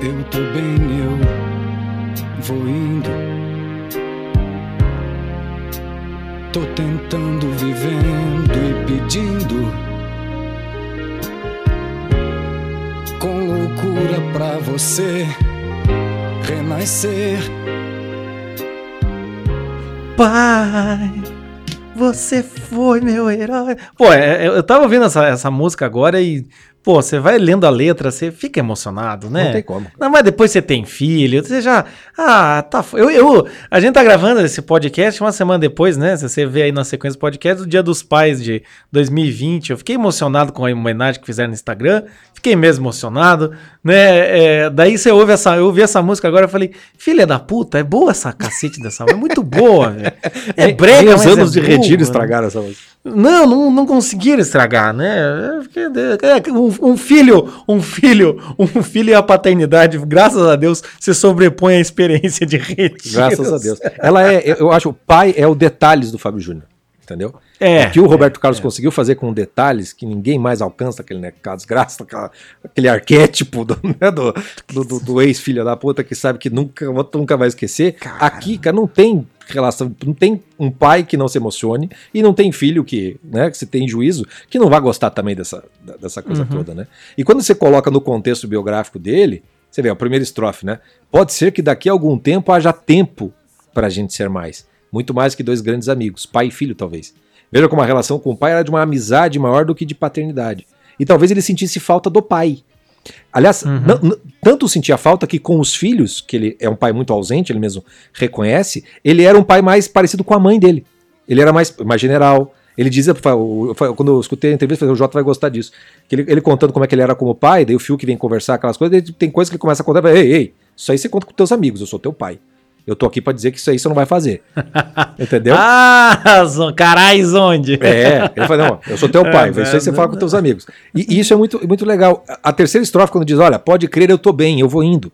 eu tô bem, eu vou indo. Tô tentando, vivendo e pedindo. Com loucura pra você renascer. Pai, você foi meu herói. Pô, é- é- eu tava ouvindo essa, essa música agora e, pô, você vai lendo a letra, você fica emocionado, né? Não tem como. Não, mas depois você tem filho, você já. Ah, tá. Eu, eu, a gente tá gravando esse podcast uma semana depois, né? Se você vê aí na sequência do podcast, do Dia dos Pais de 2020. Eu fiquei emocionado com a homenagem que fizeram no Instagram. Fiquei mesmo emocionado, né? É, daí você ouve essa. Eu ouvi essa música agora e falei, filha da puta, é boa essa cacete dessa música. É muito boa, velho. [laughs] É brega, nem os mas anos é de boa, retiro estragaram essa música. Não, não, não conseguiram estragar, né? É, é, Um, um filho, um filho, um filho e a paternidade, graças a Deus, se sobrepõe à experiência de retiro. Graças a Deus. Ela é, eu- acho, o pai é o detalhes do Fábio Júnior. Entendeu? É, O que o Roberto Carlos conseguiu fazer com detalhes que ninguém mais alcança, aquele, né, desgraça, aquela- aquele arquétipo do, né, do, do- do- do ex-filho da puta que sabe que nunca, nunca vai esquecer. Aqui, cara, não tem relação, não tem um pai que não se emocione e não tem filho que, né, que se tem juízo, que não vai gostar também dessa, dessa coisa Uhum. toda, né? E quando você coloca no contexto biográfico dele, você vê, a primeira estrofe, né? Pode ser que daqui a algum tempo haja tempo pra gente ser mais. Muito mais que dois grandes amigos, pai e filho, talvez. Veja como a relação com o pai era de uma amizade maior do que de paternidade. E talvez ele sentisse falta do pai. Aliás, Uhum. não- tanto sentia falta que com os filhos, que ele é um pai muito ausente, ele mesmo reconhece, ele era um pai mais parecido com a mãe dele. Ele era mais, mais general. Ele dizia, quando eu escutei a entrevista, o Jota vai gostar disso. Que ele, ele contando como é que ele era como pai, daí o Fio que vem conversar aquelas coisas, tem coisas que ele começa a contar, ei, ei, isso aí você conta com teus amigos, eu sou teu pai. Eu tô aqui pra dizer que isso aí você não vai fazer. [laughs] Entendeu? Ah, carais onde? É, ele fala, não, eu sou teu [laughs] pai, isso aí você fala com teus amigos. E, e isso é muito, muito legal. A terceira estrofe, quando diz, olha, pode crer, eu tô bem, eu vou indo.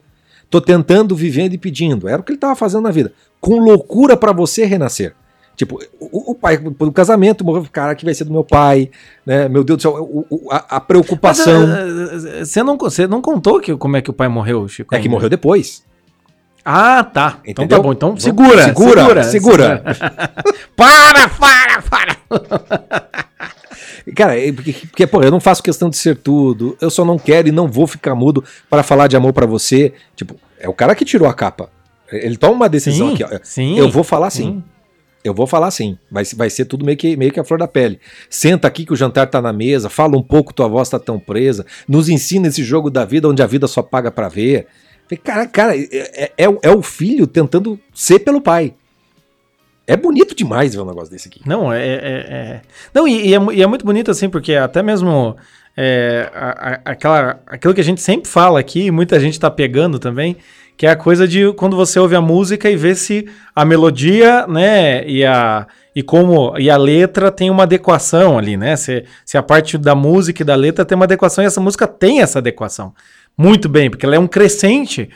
Tô tentando, vivendo e pedindo. Era o que ele tava fazendo na vida. Com loucura para você renascer. Tipo, o, o pai, do casamento, morreu, cara, que vai ser do meu pai, né? Meu Deus do céu, o, o, a, a, preocupação. Você não, você não contou que, como é que o pai morreu, Chico? É que morreu depois. Ah, tá. Entendeu? Então tá bom. Então segura, segura, segura. segura. [laughs] para, para, para. [laughs] Cara, é porque, porque pô, eu não faço questão de ser tudo. Eu só não quero e não vou ficar mudo para falar de amor para você. Tipo, é o cara que tirou a capa. Ele toma uma decisão sim, aqui, ó. Sim, eu vou falar sim. Eu vou falar sim. Vai, vai ser tudo meio que, meio que a flor da pele. Senta aqui que o jantar tá na mesa, fala um pouco, tua voz tá tão presa. Nos ensina esse jogo da vida onde a vida só paga para ver. Cara, cara, é, é, é, é o filho tentando ser pelo pai. É bonito demais ver um negócio desse aqui. Não, é. é, é... Não, e, e, é, e, é, muito bonito assim, porque até mesmo a, a, aquela, aquilo que a gente sempre fala aqui, muita gente tá pegando também, que é a coisa de quando você ouve a música e vê se a melodia, né, e a, e como e a letra tem uma adequação ali, né? Se, se a parte da música e da letra tem uma adequação, e essa música tem essa adequação. Muito bem, porque ela é um crescente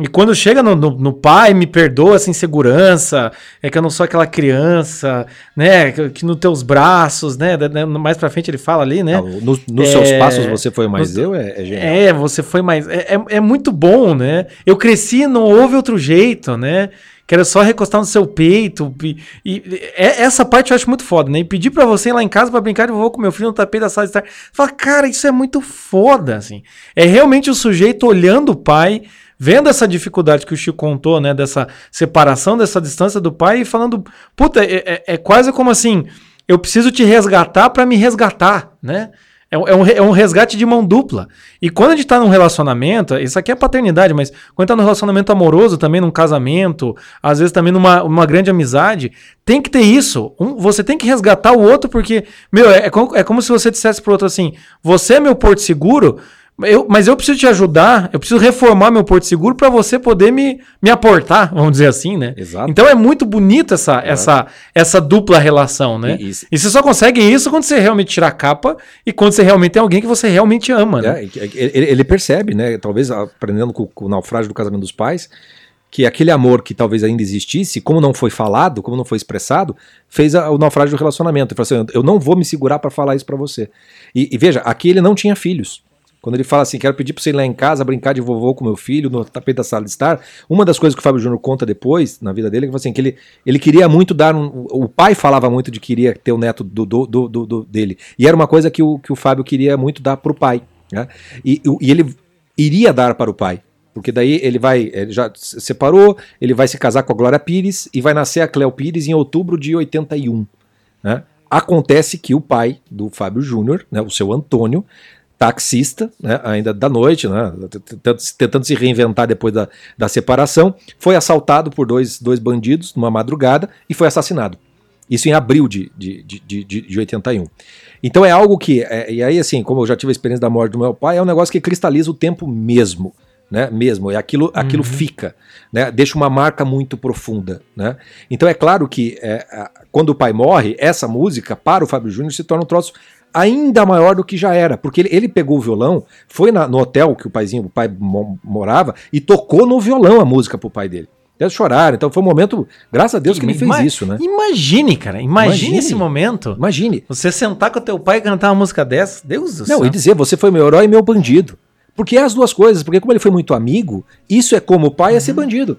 e quando chega no, no, no, pai, me perdoa essa insegurança, é que eu não sou aquela criança, né? Que, que nos teus braços, né? Mais pra frente ele fala ali, né? Ah, nos no é, seus passos você foi mais no, eu, é, é genial. É, você foi mais. É, é, é, muito bom, né? Eu cresci, não houve outro jeito, né? Quero só recostar no seu peito. E, e, é, essa parte eu acho muito foda, né? E pedir pra você ir lá em casa pra brincar de vovô com meu filho no tapete da sala de estar. Fala, cara, isso é muito foda, assim. É realmente o sujeito olhando o pai vendo essa dificuldade que o Chico contou, né, dessa separação, dessa distância do pai e falando, puta, é, é, é quase como assim, eu preciso te resgatar para me resgatar, né? É, é, um, é um resgate de mão dupla. E quando a gente tá num relacionamento, isso aqui é paternidade, mas quando tá num relacionamento amoroso, também num casamento, às vezes também numa uma grande amizade, tem que ter isso. Um, você tem que resgatar o outro, porque, meu, é, é, como, é como se você dissesse pro outro assim: você é meu porto seguro, eu, mas eu preciso te ajudar, eu preciso reformar meu porto seguro para você poder me, me aportar, vamos dizer assim, né? Exato. Então é muito bonita essa, essa, essa dupla relação, né? E, e, você só consegue isso quando você realmente tira a capa e quando você realmente tem alguém que você realmente ama, né? É, ele, ele, percebe, né? Talvez aprendendo com, com o naufrágio do casamento dos pais, que aquele amor que talvez ainda existisse, como não foi falado, como não foi expressado, fez a, o naufrágio do relacionamento. Ele falou assim: eu não vou me segurar para falar isso para você. E, e veja, aqui ele não tinha filhos. Quando ele fala assim, quero pedir para você ir lá em casa brincar de vovô com meu filho no tapete da sala de estar, uma das coisas que o Fábio Júnior conta depois, na vida dele, é que, assim, que ele, ele queria muito dar um, O pai falava muito de que queria ter o neto do, do, do, do dele. E era uma coisa que o, que o Fábio queria muito dar para o pai. Né? E, e ele iria dar para o pai. Porque daí ele vai, ele já separou, ele vai se casar com a Glória Pires e vai nascer a Cléo Pires em outubro de 81. Né? Acontece que o pai do Fábio Júnior, né, o seu Antônio, taxista, né, ainda da noite, né, tentando, se reinventar depois da, da separação, foi assaltado por dois, dois bandidos numa madrugada e foi assassinado. Isso em abril de, de, de, de, de 81. Então é algo que, é, e aí assim, como eu já tive a experiência da morte do meu pai, é um negócio que cristaliza o tempo mesmo. Né, mesmo, e aquilo, aquilo uhum. fica, né, deixa uma marca muito profunda. Né? Então é claro que é, quando o pai morre, essa música, para o Fábio Júnior, se torna um troço ainda maior do que já era, porque ele, ele pegou o violão, foi na, no hotel que o paizinho, o pai morava e tocou no violão a música pro pai dele. Eles choraram, então foi um momento, graças a Deus que ele fez isso, né? Imagine, cara, imagine, imagine, esse momento. Imagine. Você sentar com o teu pai e cantar uma música dessa, Deus do céu. Não, e dizer, você foi meu herói e meu bandido. Porque é as duas coisas, porque como ele foi muito amigo, isso é como o pai uhum. é ser bandido.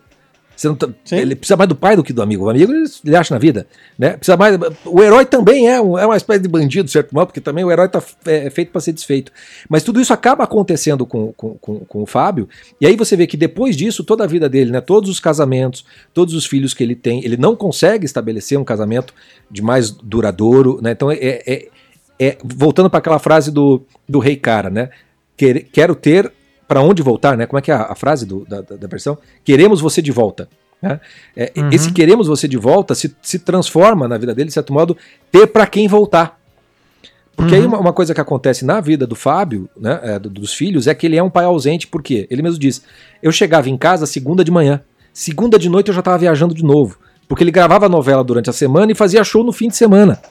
Tá, ele precisa mais do pai do que do amigo. O amigo ele, ele acha na vida. Né? Precisa mais, o herói também é, um, é uma espécie de bandido, certo modo, porque também o herói tá, é, é feito para ser desfeito. Mas tudo isso acaba acontecendo com, com, com, com, o Fábio. E aí você vê que depois disso, toda a vida dele, né, todos os casamentos, todos os filhos que ele tem, ele não consegue estabelecer um casamento de mais duradouro. Né? Então, é, é, é voltando para aquela frase do, do rei cara, né? Quero ter para onde voltar, né? Como é que é a, a frase do, da, da, versão? Queremos você de volta. Né? É, uhum. Esse queremos você de volta se, se transforma na vida dele, de certo modo, ter para quem voltar. Porque uhum. aí uma, uma, coisa que acontece na vida do Fábio, né, é, dos filhos, é que ele é um pai ausente, porque ele mesmo diz: eu chegava em casa segunda de manhã, segunda de noite eu já estava viajando de novo, porque ele gravava novela durante a semana e fazia show no fim de semana.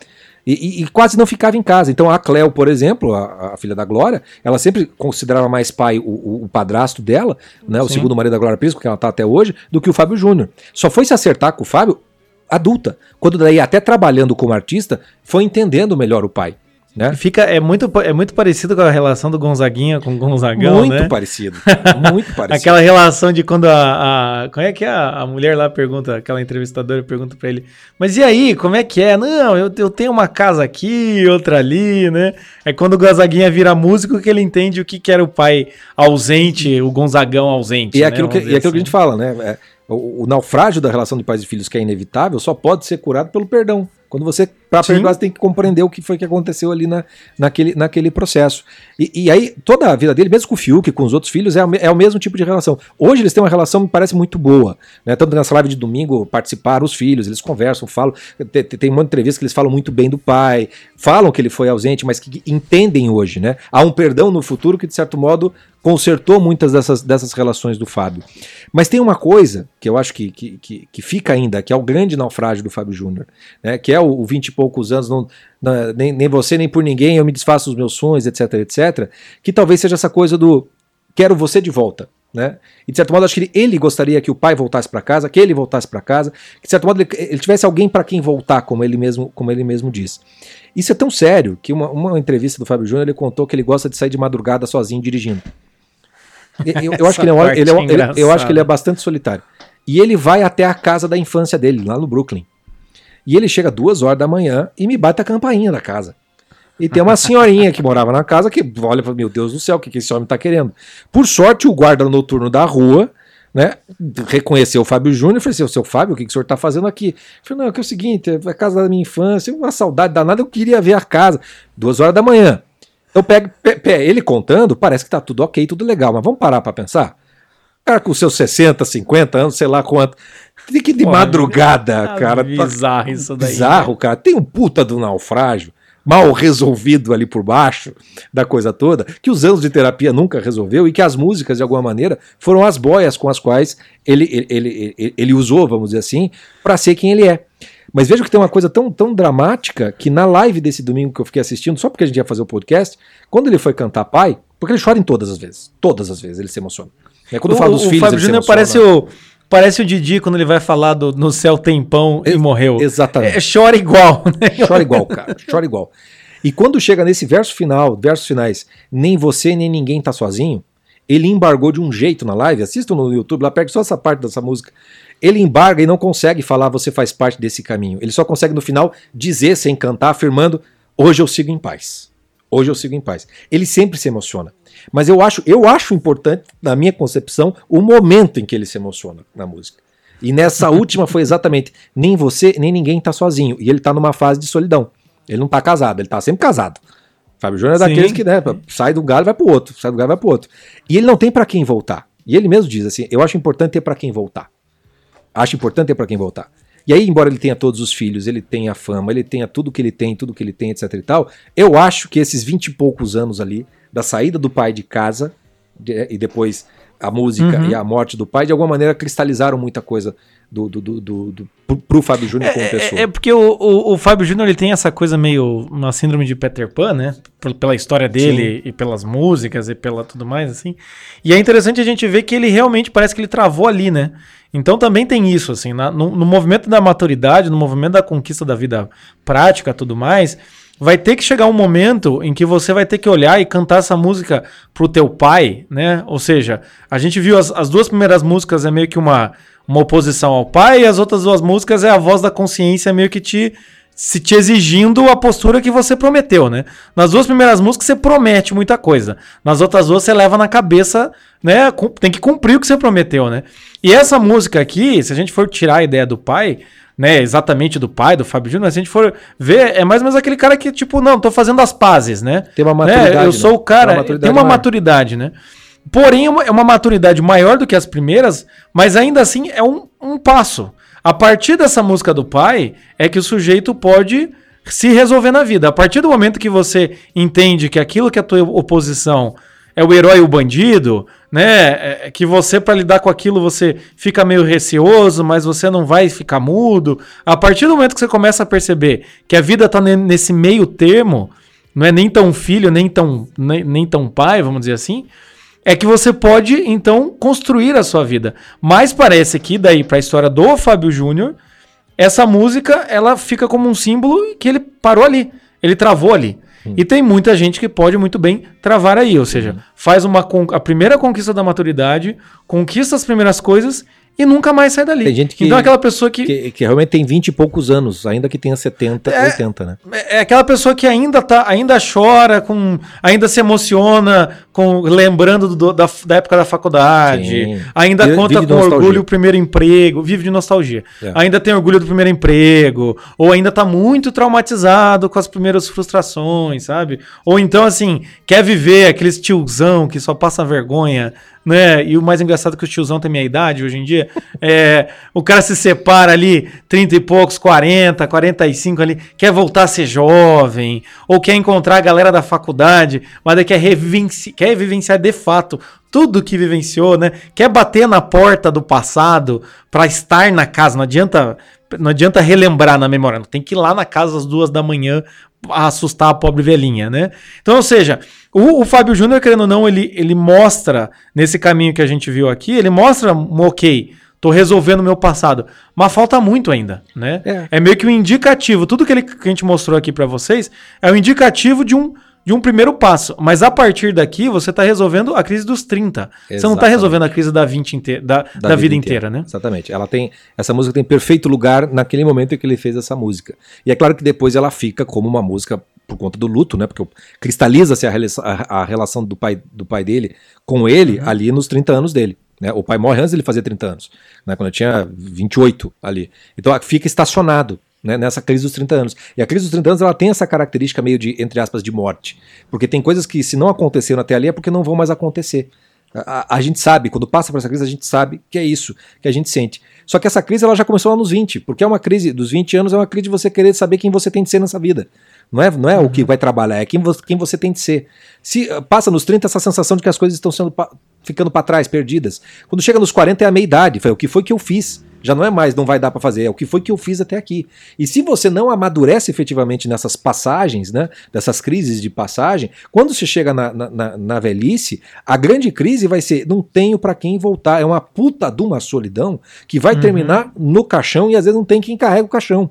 E, e, e, quase não ficava em casa. Então a Cleo, por exemplo, a, a filha da Glória, ela sempre considerava mais pai o, o, o padrasto dela, né, o segundo marido da Glória Pires, porque ela tá até hoje, do que o Fábio Júnior. Só foi se acertar com o Fábio adulta, quando daí até trabalhando como artista, foi entendendo melhor o pai. Né? Fica, é, muito, é muito parecido com a relação do Gonzaguinha com o Gonzagão, muito né? parecido. [laughs] Muito parecido. aquela relação de quando a, a. Como é que é? A, a mulher lá pergunta, aquela entrevistadora pergunta pra ele, mas e aí, como é que é? Não, eu, eu tenho uma casa aqui, outra ali, né? É quando o Gonzaguinha vira músico que ele entende o que, que era o pai ausente, o Gonzagão ausente. E é né? aquilo, que, e é aquilo assim. que a gente fala, né? É, o, o naufrágio da relação de pais e filhos que é inevitável só pode ser curado pelo perdão. Quando você, para perdoar, você tem que compreender o que foi que aconteceu ali na, naquele, naquele processo. E, e, aí, toda a vida dele, mesmo com o Fiuk, com os outros filhos, é, é o mesmo tipo de relação. Hoje eles têm uma relação, me parece, muito boa. Né? Tanto nessa live de domingo, participaram os filhos, eles conversam, falam. Tem, tem uma entrevista que eles falam muito bem do pai, falam que ele foi ausente, mas que entendem hoje, né? Há um perdão no futuro que, de certo modo, consertou muitas dessas, dessas relações do Fábio. Mas tem uma coisa que eu acho que, que, que, que fica ainda, que é o grande naufrágio do Fábio Júnior, né? que é o, vinte e poucos anos, não, não, nem, nem você nem por ninguém, eu me desfaço dos meus sonhos, etc, etc, que talvez seja essa coisa do quero você de volta. Né? E de certo modo, acho que ele, ele gostaria que o pai voltasse para casa, que ele voltasse para casa, que de certo modo ele, ele, tivesse alguém para quem voltar, como ele mesmo, como ele mesmo diz. Isso é tão sério que uma, uma entrevista do Fábio Júnior ele contou que ele gosta de sair de madrugada sozinho dirigindo. Eu, eu acho que ele é, ele é, ele, eu acho que ele é bastante solitário. E ele vai até a casa da infância dele, lá no Brooklyn. E ele chega duas horas da manhã e me bate a campainha da casa. E tem uma senhorinha que morava na casa que olha para meu Deus do céu, o que, que esse homem está querendo? Por sorte, o guarda noturno da rua, né, reconheceu o Fábio Júnior e falou assim: o seu Fábio, o que, que o senhor está fazendo aqui? Eu falei, não, é que é o seguinte, é a casa da minha infância, uma saudade danada, eu queria ver a casa. Duas horas da manhã. Eu pego, ele contando, parece que tá tudo ok, tudo legal, mas vamos parar para pensar? cara com seus 60, 50 anos, sei lá quanto. Tem que de Pô, madrugada, é cara. Bizarro isso daí. Bizarro, né? cara. Tem um puta do naufrágio mal resolvido ali por baixo da coisa toda, que os anos de terapia nunca resolveu e que as músicas, de alguma maneira, foram as boias com as quais ele, ele, ele, ele, ele usou, vamos dizer assim, para ser quem ele é. Mas veja que tem uma coisa tão, tão dramática que na live desse domingo que eu fiquei assistindo, só porque a gente ia fazer o podcast, quando ele foi cantar pai, porque ele chora em todas as vezes, todas as vezes ele se emociona. É quando o, fala dos o filhos, Fábio Júnior parece o Parece o Didi quando ele vai falar do No Céu Tem Pão e morreu. Exatamente. É, chora igual, [laughs] né? Chora igual, cara. Chora igual. E quando chega nesse verso final, versos finais, nem você nem ninguém tá sozinho, ele embargou de um jeito na live. Assistam no YouTube, lá pega só essa parte dessa música. Ele embarga e não consegue falar você faz parte desse caminho. Ele só consegue no final dizer sem cantar, afirmando: hoje eu sigo em paz. Hoje eu sigo em paz. Ele sempre se emociona. Mas eu acho, eu acho importante, na minha concepção, o momento em que ele se emociona na música. E nessa [laughs] última foi exatamente: nem você, nem ninguém está sozinho. E ele está numa fase de solidão. Ele não está casado, ele está sempre casado. Fábio Júnior é daqueles que né, sai do galho e vai pro outro, sai do galho e vai pro outro. E ele não tem para quem voltar. E ele mesmo diz assim: eu acho importante ter para quem voltar. Acho importante ter para quem voltar. E aí, embora ele tenha todos os filhos, ele tenha fama, ele tenha tudo que ele tem, tudo que ele tem, etc e tal, eu acho que esses vinte e poucos anos ali, da saída do pai de casa, de, e depois a música uhum. e a morte do pai, de alguma maneira cristalizaram muita coisa do, do, do, do, do pro, pro Fábio Júnior como é, pessoa. É, é porque o, o, o Fábio Júnior ele tem essa coisa meio uma síndrome de Peter Pan, né? Pela história dele Sim. e pelas músicas e pela tudo mais assim. E é interessante a gente ver que ele realmente parece que ele travou ali, né? Então também tem isso assim, na, no, no movimento da maturidade, no movimento da conquista da vida prática, tudo mais vai ter que chegar um momento em que você vai ter que olhar e cantar essa música pro teu pai, né? Ou seja, a gente viu as, as duas primeiras músicas é meio que uma, uma oposição ao pai, e as outras duas músicas é a voz da consciência meio que te se te exigindo a postura que você prometeu, né? Nas duas primeiras músicas você promete muita coisa. Nas outras duas você leva na cabeça, né? Tem que cumprir o que você prometeu, né? E essa música aqui, se a gente for tirar a ideia do pai, né, exatamente do pai, do Fábio Júnior, se a gente for ver, é mais ou menos aquele cara que, tipo, não, tô fazendo as pazes, né? Tem uma maturidade. Né? Eu sou o cara, tem uma tem uma maturidade, né? Porém, é uma, é uma maturidade maior do que as primeiras, mas ainda assim é um, um passo. A partir dessa música do pai, é que o sujeito pode se resolver na vida. A partir do momento que você entende que aquilo que a tua oposição é o herói e o bandido, né? É, é que você, para lidar com aquilo, você fica meio receoso, mas você não vai ficar mudo. A partir do momento que você começa a perceber que a vida tá nesse meio termo, não é nem tão filho, nem tão, nem, nem tão pai, vamos dizer assim, é que você pode, então, construir a sua vida. Mas parece que, daí, para a história do Fábio Júnior, essa música, ela fica como um símbolo que ele parou ali. Ele travou ali. E tem muita gente que pode muito bem travar aí, ou seja, faz uma a primeira conquista da maturidade, conquista as primeiras coisas e nunca mais sai dali. Tem gente que, então é aquela pessoa que, que, que realmente tem 20 e poucos anos, ainda que tenha 70, é, 80, né? É, é aquela pessoa que ainda tá, ainda chora, com, ainda se emociona, com lembrando do, da, da época da faculdade, Sim. ainda vive, conta vive com orgulho o primeiro emprego, vive de nostalgia. É. Ainda tem orgulho do primeiro emprego, ou ainda tá muito traumatizado com as primeiras frustrações, sabe? Ou então assim, quer viver aqueles tiozão que só passa vergonha né? E o mais engraçado é que o tiozão tem minha idade hoje em dia. É, o cara se separa ali, 30 e poucos, 40, 45 ali, quer voltar a ser jovem, ou quer encontrar a galera da faculdade, mas quer, revivenci quer vivenciar de fato tudo que vivenciou, né? Quer bater na porta do passado para estar na casa. Não adianta, não adianta relembrar na memória. Tem que ir lá na casa às duas da manhã assustar a pobre velhinha, né? Então, ou seja, o, o Fábio Júnior, querendo ou não, ele, ele mostra, nesse caminho que a gente viu aqui, ele mostra, ok, tô resolvendo o meu passado, mas falta muito ainda, né? É, é meio que um indicativo, tudo que, ele, que a gente mostrou aqui para vocês é um indicativo de um, de um primeiro passo. Mas a partir daqui, você está resolvendo a crise dos 30. Exatamente. Você não está resolvendo a crise da, 20 inteira, da, da, da, vida, vida inteira, inteira, né? Exatamente. Ela tem. Essa música tem perfeito lugar naquele momento em que ele fez essa música. E é claro que depois ela fica como uma música por conta do luto, né? Porque cristaliza-se a, a, a, relação do pai, do pai dele com ele uhum. ali nos 30 anos dele. Né? O pai morre antes de ele fazer 30 anos, né? quando eu tinha 28 ali. Então fica estacionado né, nessa crise dos 30 anos. E a crise dos 30 anos ela tem essa característica meio de, entre aspas, de morte. Porque tem coisas que, se não aconteceram até ali, é porque não vão mais acontecer. A, a, gente sabe, quando passa por essa crise, a gente sabe que é isso que a gente sente. Só que essa crise ela já começou lá nos 20, porque é uma crise dos 20 anos, é uma crise de você querer saber quem você tem de ser nessa vida. Não é, não é uhum. o que vai trabalhar, é quem você, quem você tem de ser. Se uh, passa nos 30 essa sensação de que as coisas estão sendo ficando para trás, perdidas. Quando chega nos 40 é a meia idade, foi o que foi que eu fiz. Já não é mais, não vai dar para fazer, é o que foi que eu fiz até aqui. E se você não amadurece efetivamente nessas passagens, né, dessas crises de passagem, quando você chega na, na, na velhice, a grande crise vai ser: não tenho para quem voltar. É uma puta de uma solidão que vai uhum. terminar no caixão e às vezes não tem quem carrega o caixão.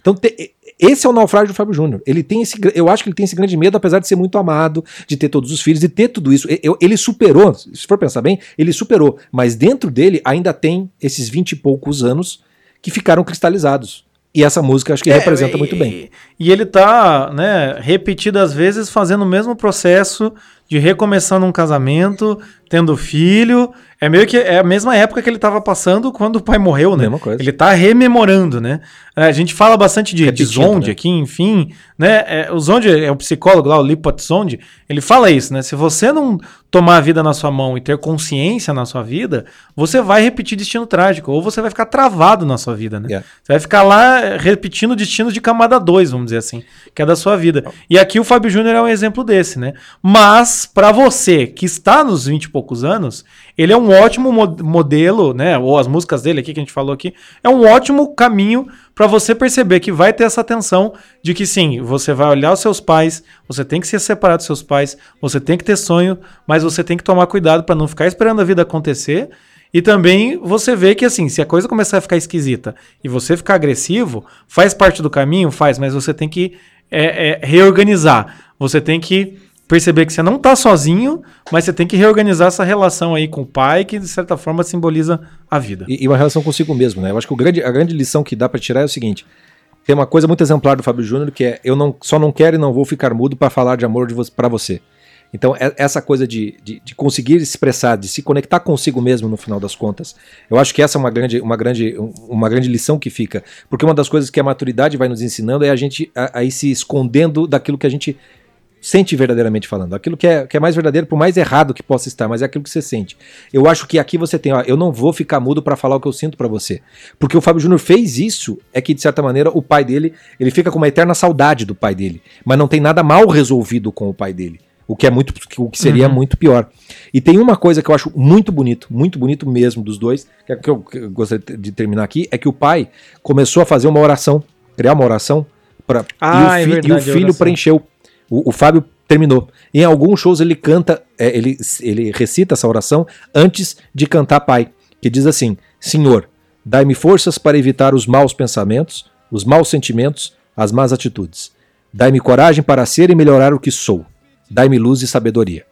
Então, te, esse é o naufrágio do Fábio Júnior. Ele tem esse, eu acho que ele tem esse grande medo, apesar de ser muito amado, de ter todos os filhos, de ter tudo isso. Ele superou, se for pensar bem, ele superou. Mas dentro dele ainda tem esses vinte e poucos anos que ficaram cristalizados. E essa música acho que é, representa e, muito bem. E ele tá, né, repetidas vezes fazendo o mesmo processo de recomeçando um casamento, tendo filho. É meio que é a mesma época que ele estava passando quando o pai morreu, né? Mesma coisa. Ele está rememorando, né? É, a gente fala bastante de, de Zonde né? aqui, enfim, né? É, o Zonde é o psicólogo lá, o Lipot Zonde, ele fala isso, né? Se você não tomar a vida na sua mão e ter consciência na sua vida, você vai repetir destino trágico, ou você vai ficar travado na sua vida, né? Yeah. Você vai ficar lá repetindo destino de camada 2, vamos dizer assim, que é da sua vida. E aqui o Fábio Júnior é um exemplo desse, né? Mas, para você que está nos 20 e poucos anos, ele é um ótimo modelo, né? Ou as músicas dele aqui que a gente falou aqui, é um ótimo caminho para você perceber que vai ter essa atenção de que sim, você vai olhar os seus pais, você tem que se separar dos seus pais, você tem que ter sonho, mas você tem que tomar cuidado para não ficar esperando a vida acontecer. E também você vê que assim, se a coisa começar a ficar esquisita e você ficar agressivo, faz parte do caminho, faz, mas você tem que é, é, reorganizar. Você tem que perceber que você não está sozinho, mas você tem que reorganizar essa relação aí com o pai, que de certa forma simboliza a vida. E, e uma relação consigo mesmo, né? Eu acho que grande, a grande lição que dá para tirar é o seguinte: tem uma coisa muito exemplar do Fábio Júnior que é eu não, só não quero e não vou ficar mudo para falar de amor vo para você. Então, é, essa coisa de, de, de, conseguir expressar, de se conectar consigo mesmo no final das contas, eu acho que essa é uma grande, uma grande, uma grande lição que fica. Porque uma das coisas que a maturidade vai nos ensinando é a gente aí se escondendo daquilo que a gente sente verdadeiramente falando. Aquilo que é, que é mais verdadeiro, por mais errado que possa estar, mas é aquilo que você sente. Eu acho que aqui você tem, ó, eu não vou ficar mudo para falar o que eu sinto para você. Porque o Fábio Júnior fez isso, é que de certa maneira o pai dele, ele fica com uma eterna saudade do pai dele, mas não tem nada mal resolvido com o pai dele. O que é muito, o que seria Uhum. muito pior. E tem uma coisa que eu acho muito bonito, muito bonito mesmo dos dois, que é que eu, que eu gostaria de terminar aqui, é que o pai começou a fazer uma oração, criar uma oração para Ah, e, é e o a filho oração. preencheu. O, o Fábio terminou. Em alguns shows ele canta, é, ele, ele recita essa oração antes de cantar Pai, que diz assim: Senhor, dai-me forças para evitar os maus pensamentos, os maus sentimentos, as más atitudes. Dai-me coragem para ser e melhorar o que sou. Dai-me luz e sabedoria.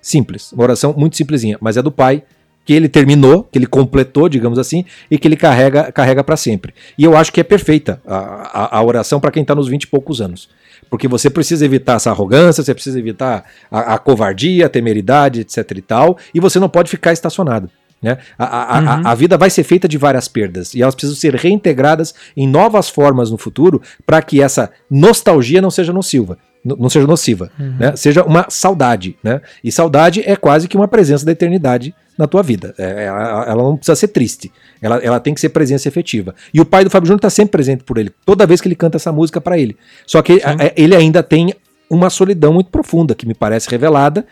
Simples, uma oração muito simplesinha, mas é do pai que ele terminou, que ele completou, digamos assim, e que ele carrega carrega para sempre. E eu acho que é perfeita a, a, a oração para quem está nos 20 e poucos anos. Porque você precisa evitar essa arrogância, você precisa evitar a, a covardia, a temeridade, etc e tal, e você não pode ficar estacionado. Né? A, a, a- Uhum. a vida vai ser feita de várias perdas e elas precisam ser reintegradas em novas formas no futuro para que essa nostalgia não seja nociva. Não seja nociva, né? Seja uma saudade, né? E saudade é quase que uma presença da eternidade na tua vida. É, ela, ela não precisa ser triste. Ela, ela tem que ser presença efetiva. E o pai do Fábio Júnior está sempre presente por ele, toda vez que ele canta essa música para ele. Só que a- a- ele ainda tem uma solidão muito profunda, que me parece revelada,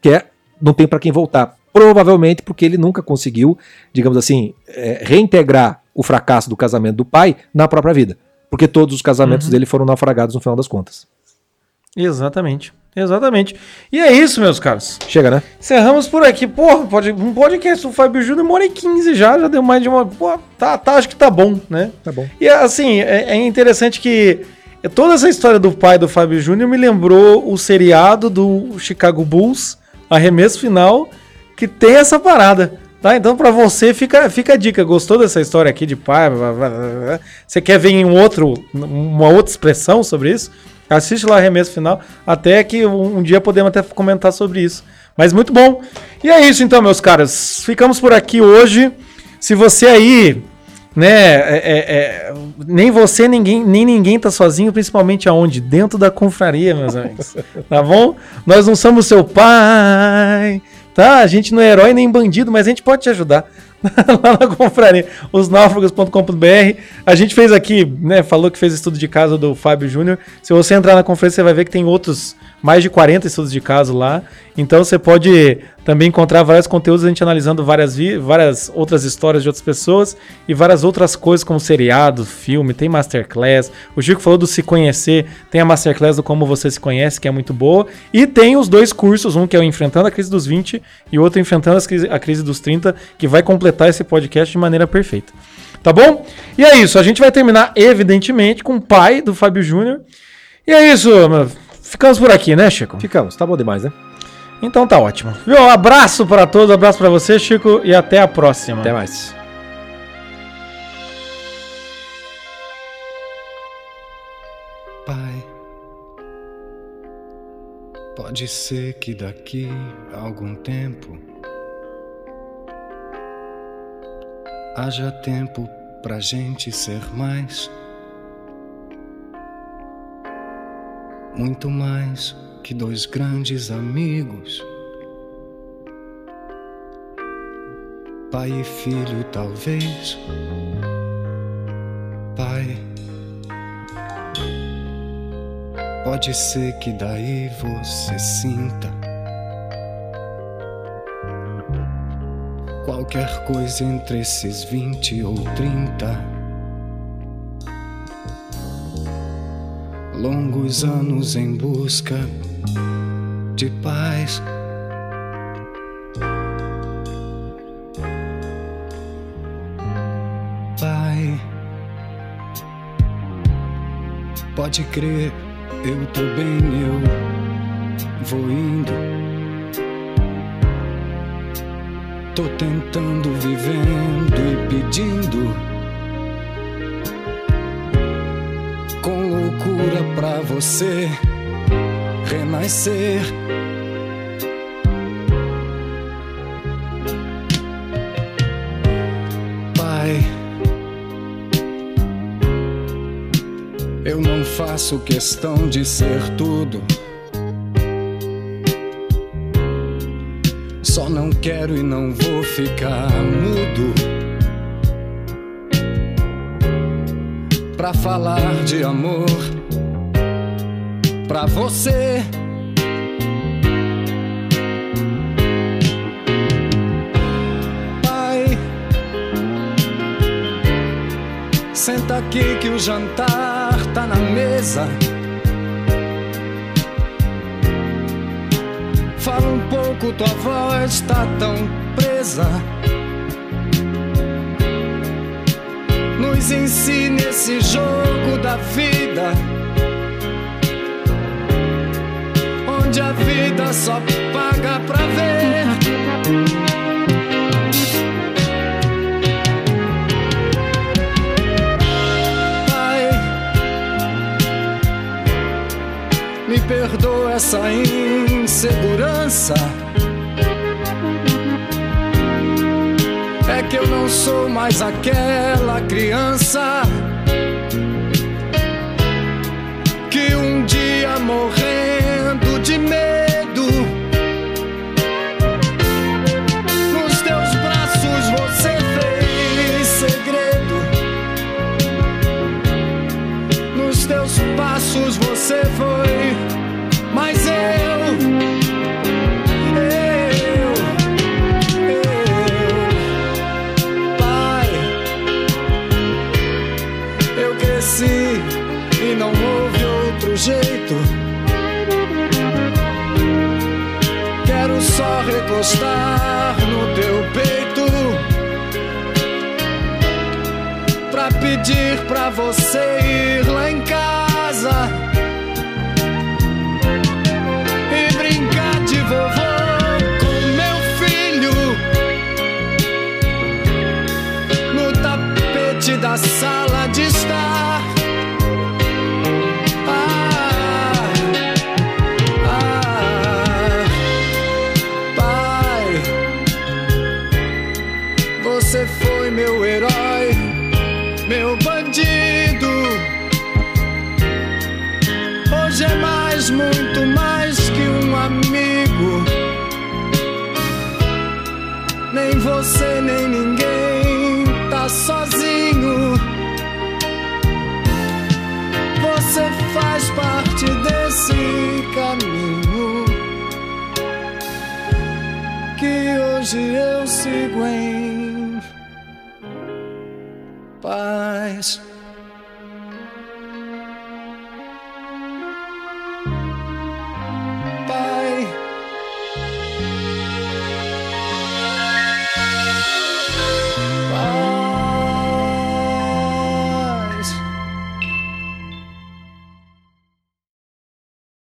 que é não tem para quem voltar. Provavelmente porque ele nunca conseguiu, digamos assim, é, reintegrar o fracasso do casamento do pai na própria vida. Porque todos os casamentos dele foram naufragados no final das contas. Exatamente. Exatamente. E é isso, meus caros. Chega, né? Encerramos por aqui. Porra, pode, um podcast do Fábio Júnior, uma hora e 15 já, já deu mais de uma. Pô, tá, tá, acho que tá bom, né? Tá bom. E assim, é, é interessante que toda essa história do pai do Fábio Júnior me lembrou o seriado do Chicago Bulls, arremesso final, que tem essa parada. Tá? Então, pra você, fica, fica a dica. Gostou dessa história aqui de pai? blá, blá, blá? Você quer ver em um outro, uma outra expressão sobre isso? Assiste lá arremesso final. Até que um, um dia podemos até comentar sobre isso. Mas muito bom. E é isso então, meus caras. Ficamos por aqui hoje. Se você aí né? é- é- é, nem você, ninguém, nem ninguém tá sozinho, principalmente aonde? Dentro da confraria, meus amigos. [laughs] Tá bom? Nós não somos seu pai, tá? A gente não é herói nem bandido, mas a gente pode te ajudar. [laughs] Lá na confraria, osnáufragos.com.br. A gente fez aqui, né? Falou que fez estudo de caso do Fábio Júnior. Se você entrar na conferência, você vai ver que tem outros, mais de 40 estudos de caso lá. Então você pode também encontrar vários conteúdos, a gente analisando várias, várias outras histórias de outras pessoas e várias outras coisas, como seriado, filme, tem masterclass. O Chico falou do Se Conhecer, tem a masterclass do Como Você Se Conhece, que é muito boa. E tem os dois cursos, um que é o Enfrentando a Crise dos 20 e o outro Enfrentando a Crise dos 30, que vai completar esse podcast de maneira perfeita. Tá bom? E é isso, a gente vai terminar, evidentemente, com o pai do Fábio Júnior. E é isso, ficamos por aqui, né, Chico? Ficamos, tá bom demais, né? Então tá ótimo. Viu? Um abraço para todos, um abraço para você, Chico, e até a próxima. Até mais. Pai, pode ser que daqui a algum tempo haja tempo pra gente ser mais, muito mais que dois grandes amigos. Pai e filho, talvez. Pai. Pode ser que daí você sinta qualquer coisa entre esses vinte ou trinta longos anos em busca de paz. Pai, pode crer, eu tô bem, eu vou indo. Tô tentando, vivendo e pedindo. Pra você renascer. Pai, eu não faço questão de ser tudo. Só não quero e não vou ficar mudo. Pra falar de amor pra você. Pai, senta aqui que o jantar tá na mesa. Fala um pouco, tua voz tá tão presa. Nos ensine esse jogo da vida. Onde a vida só paga pra ver. Pai, me perdoa essa insegurança. É que eu não sou mais aquela criança que um dia morrendo você foi, mas eu, pai, eu cresci e não houve outro jeito. Quero só recostar no teu peito pra pedir pra você da sala hoje eu sigo em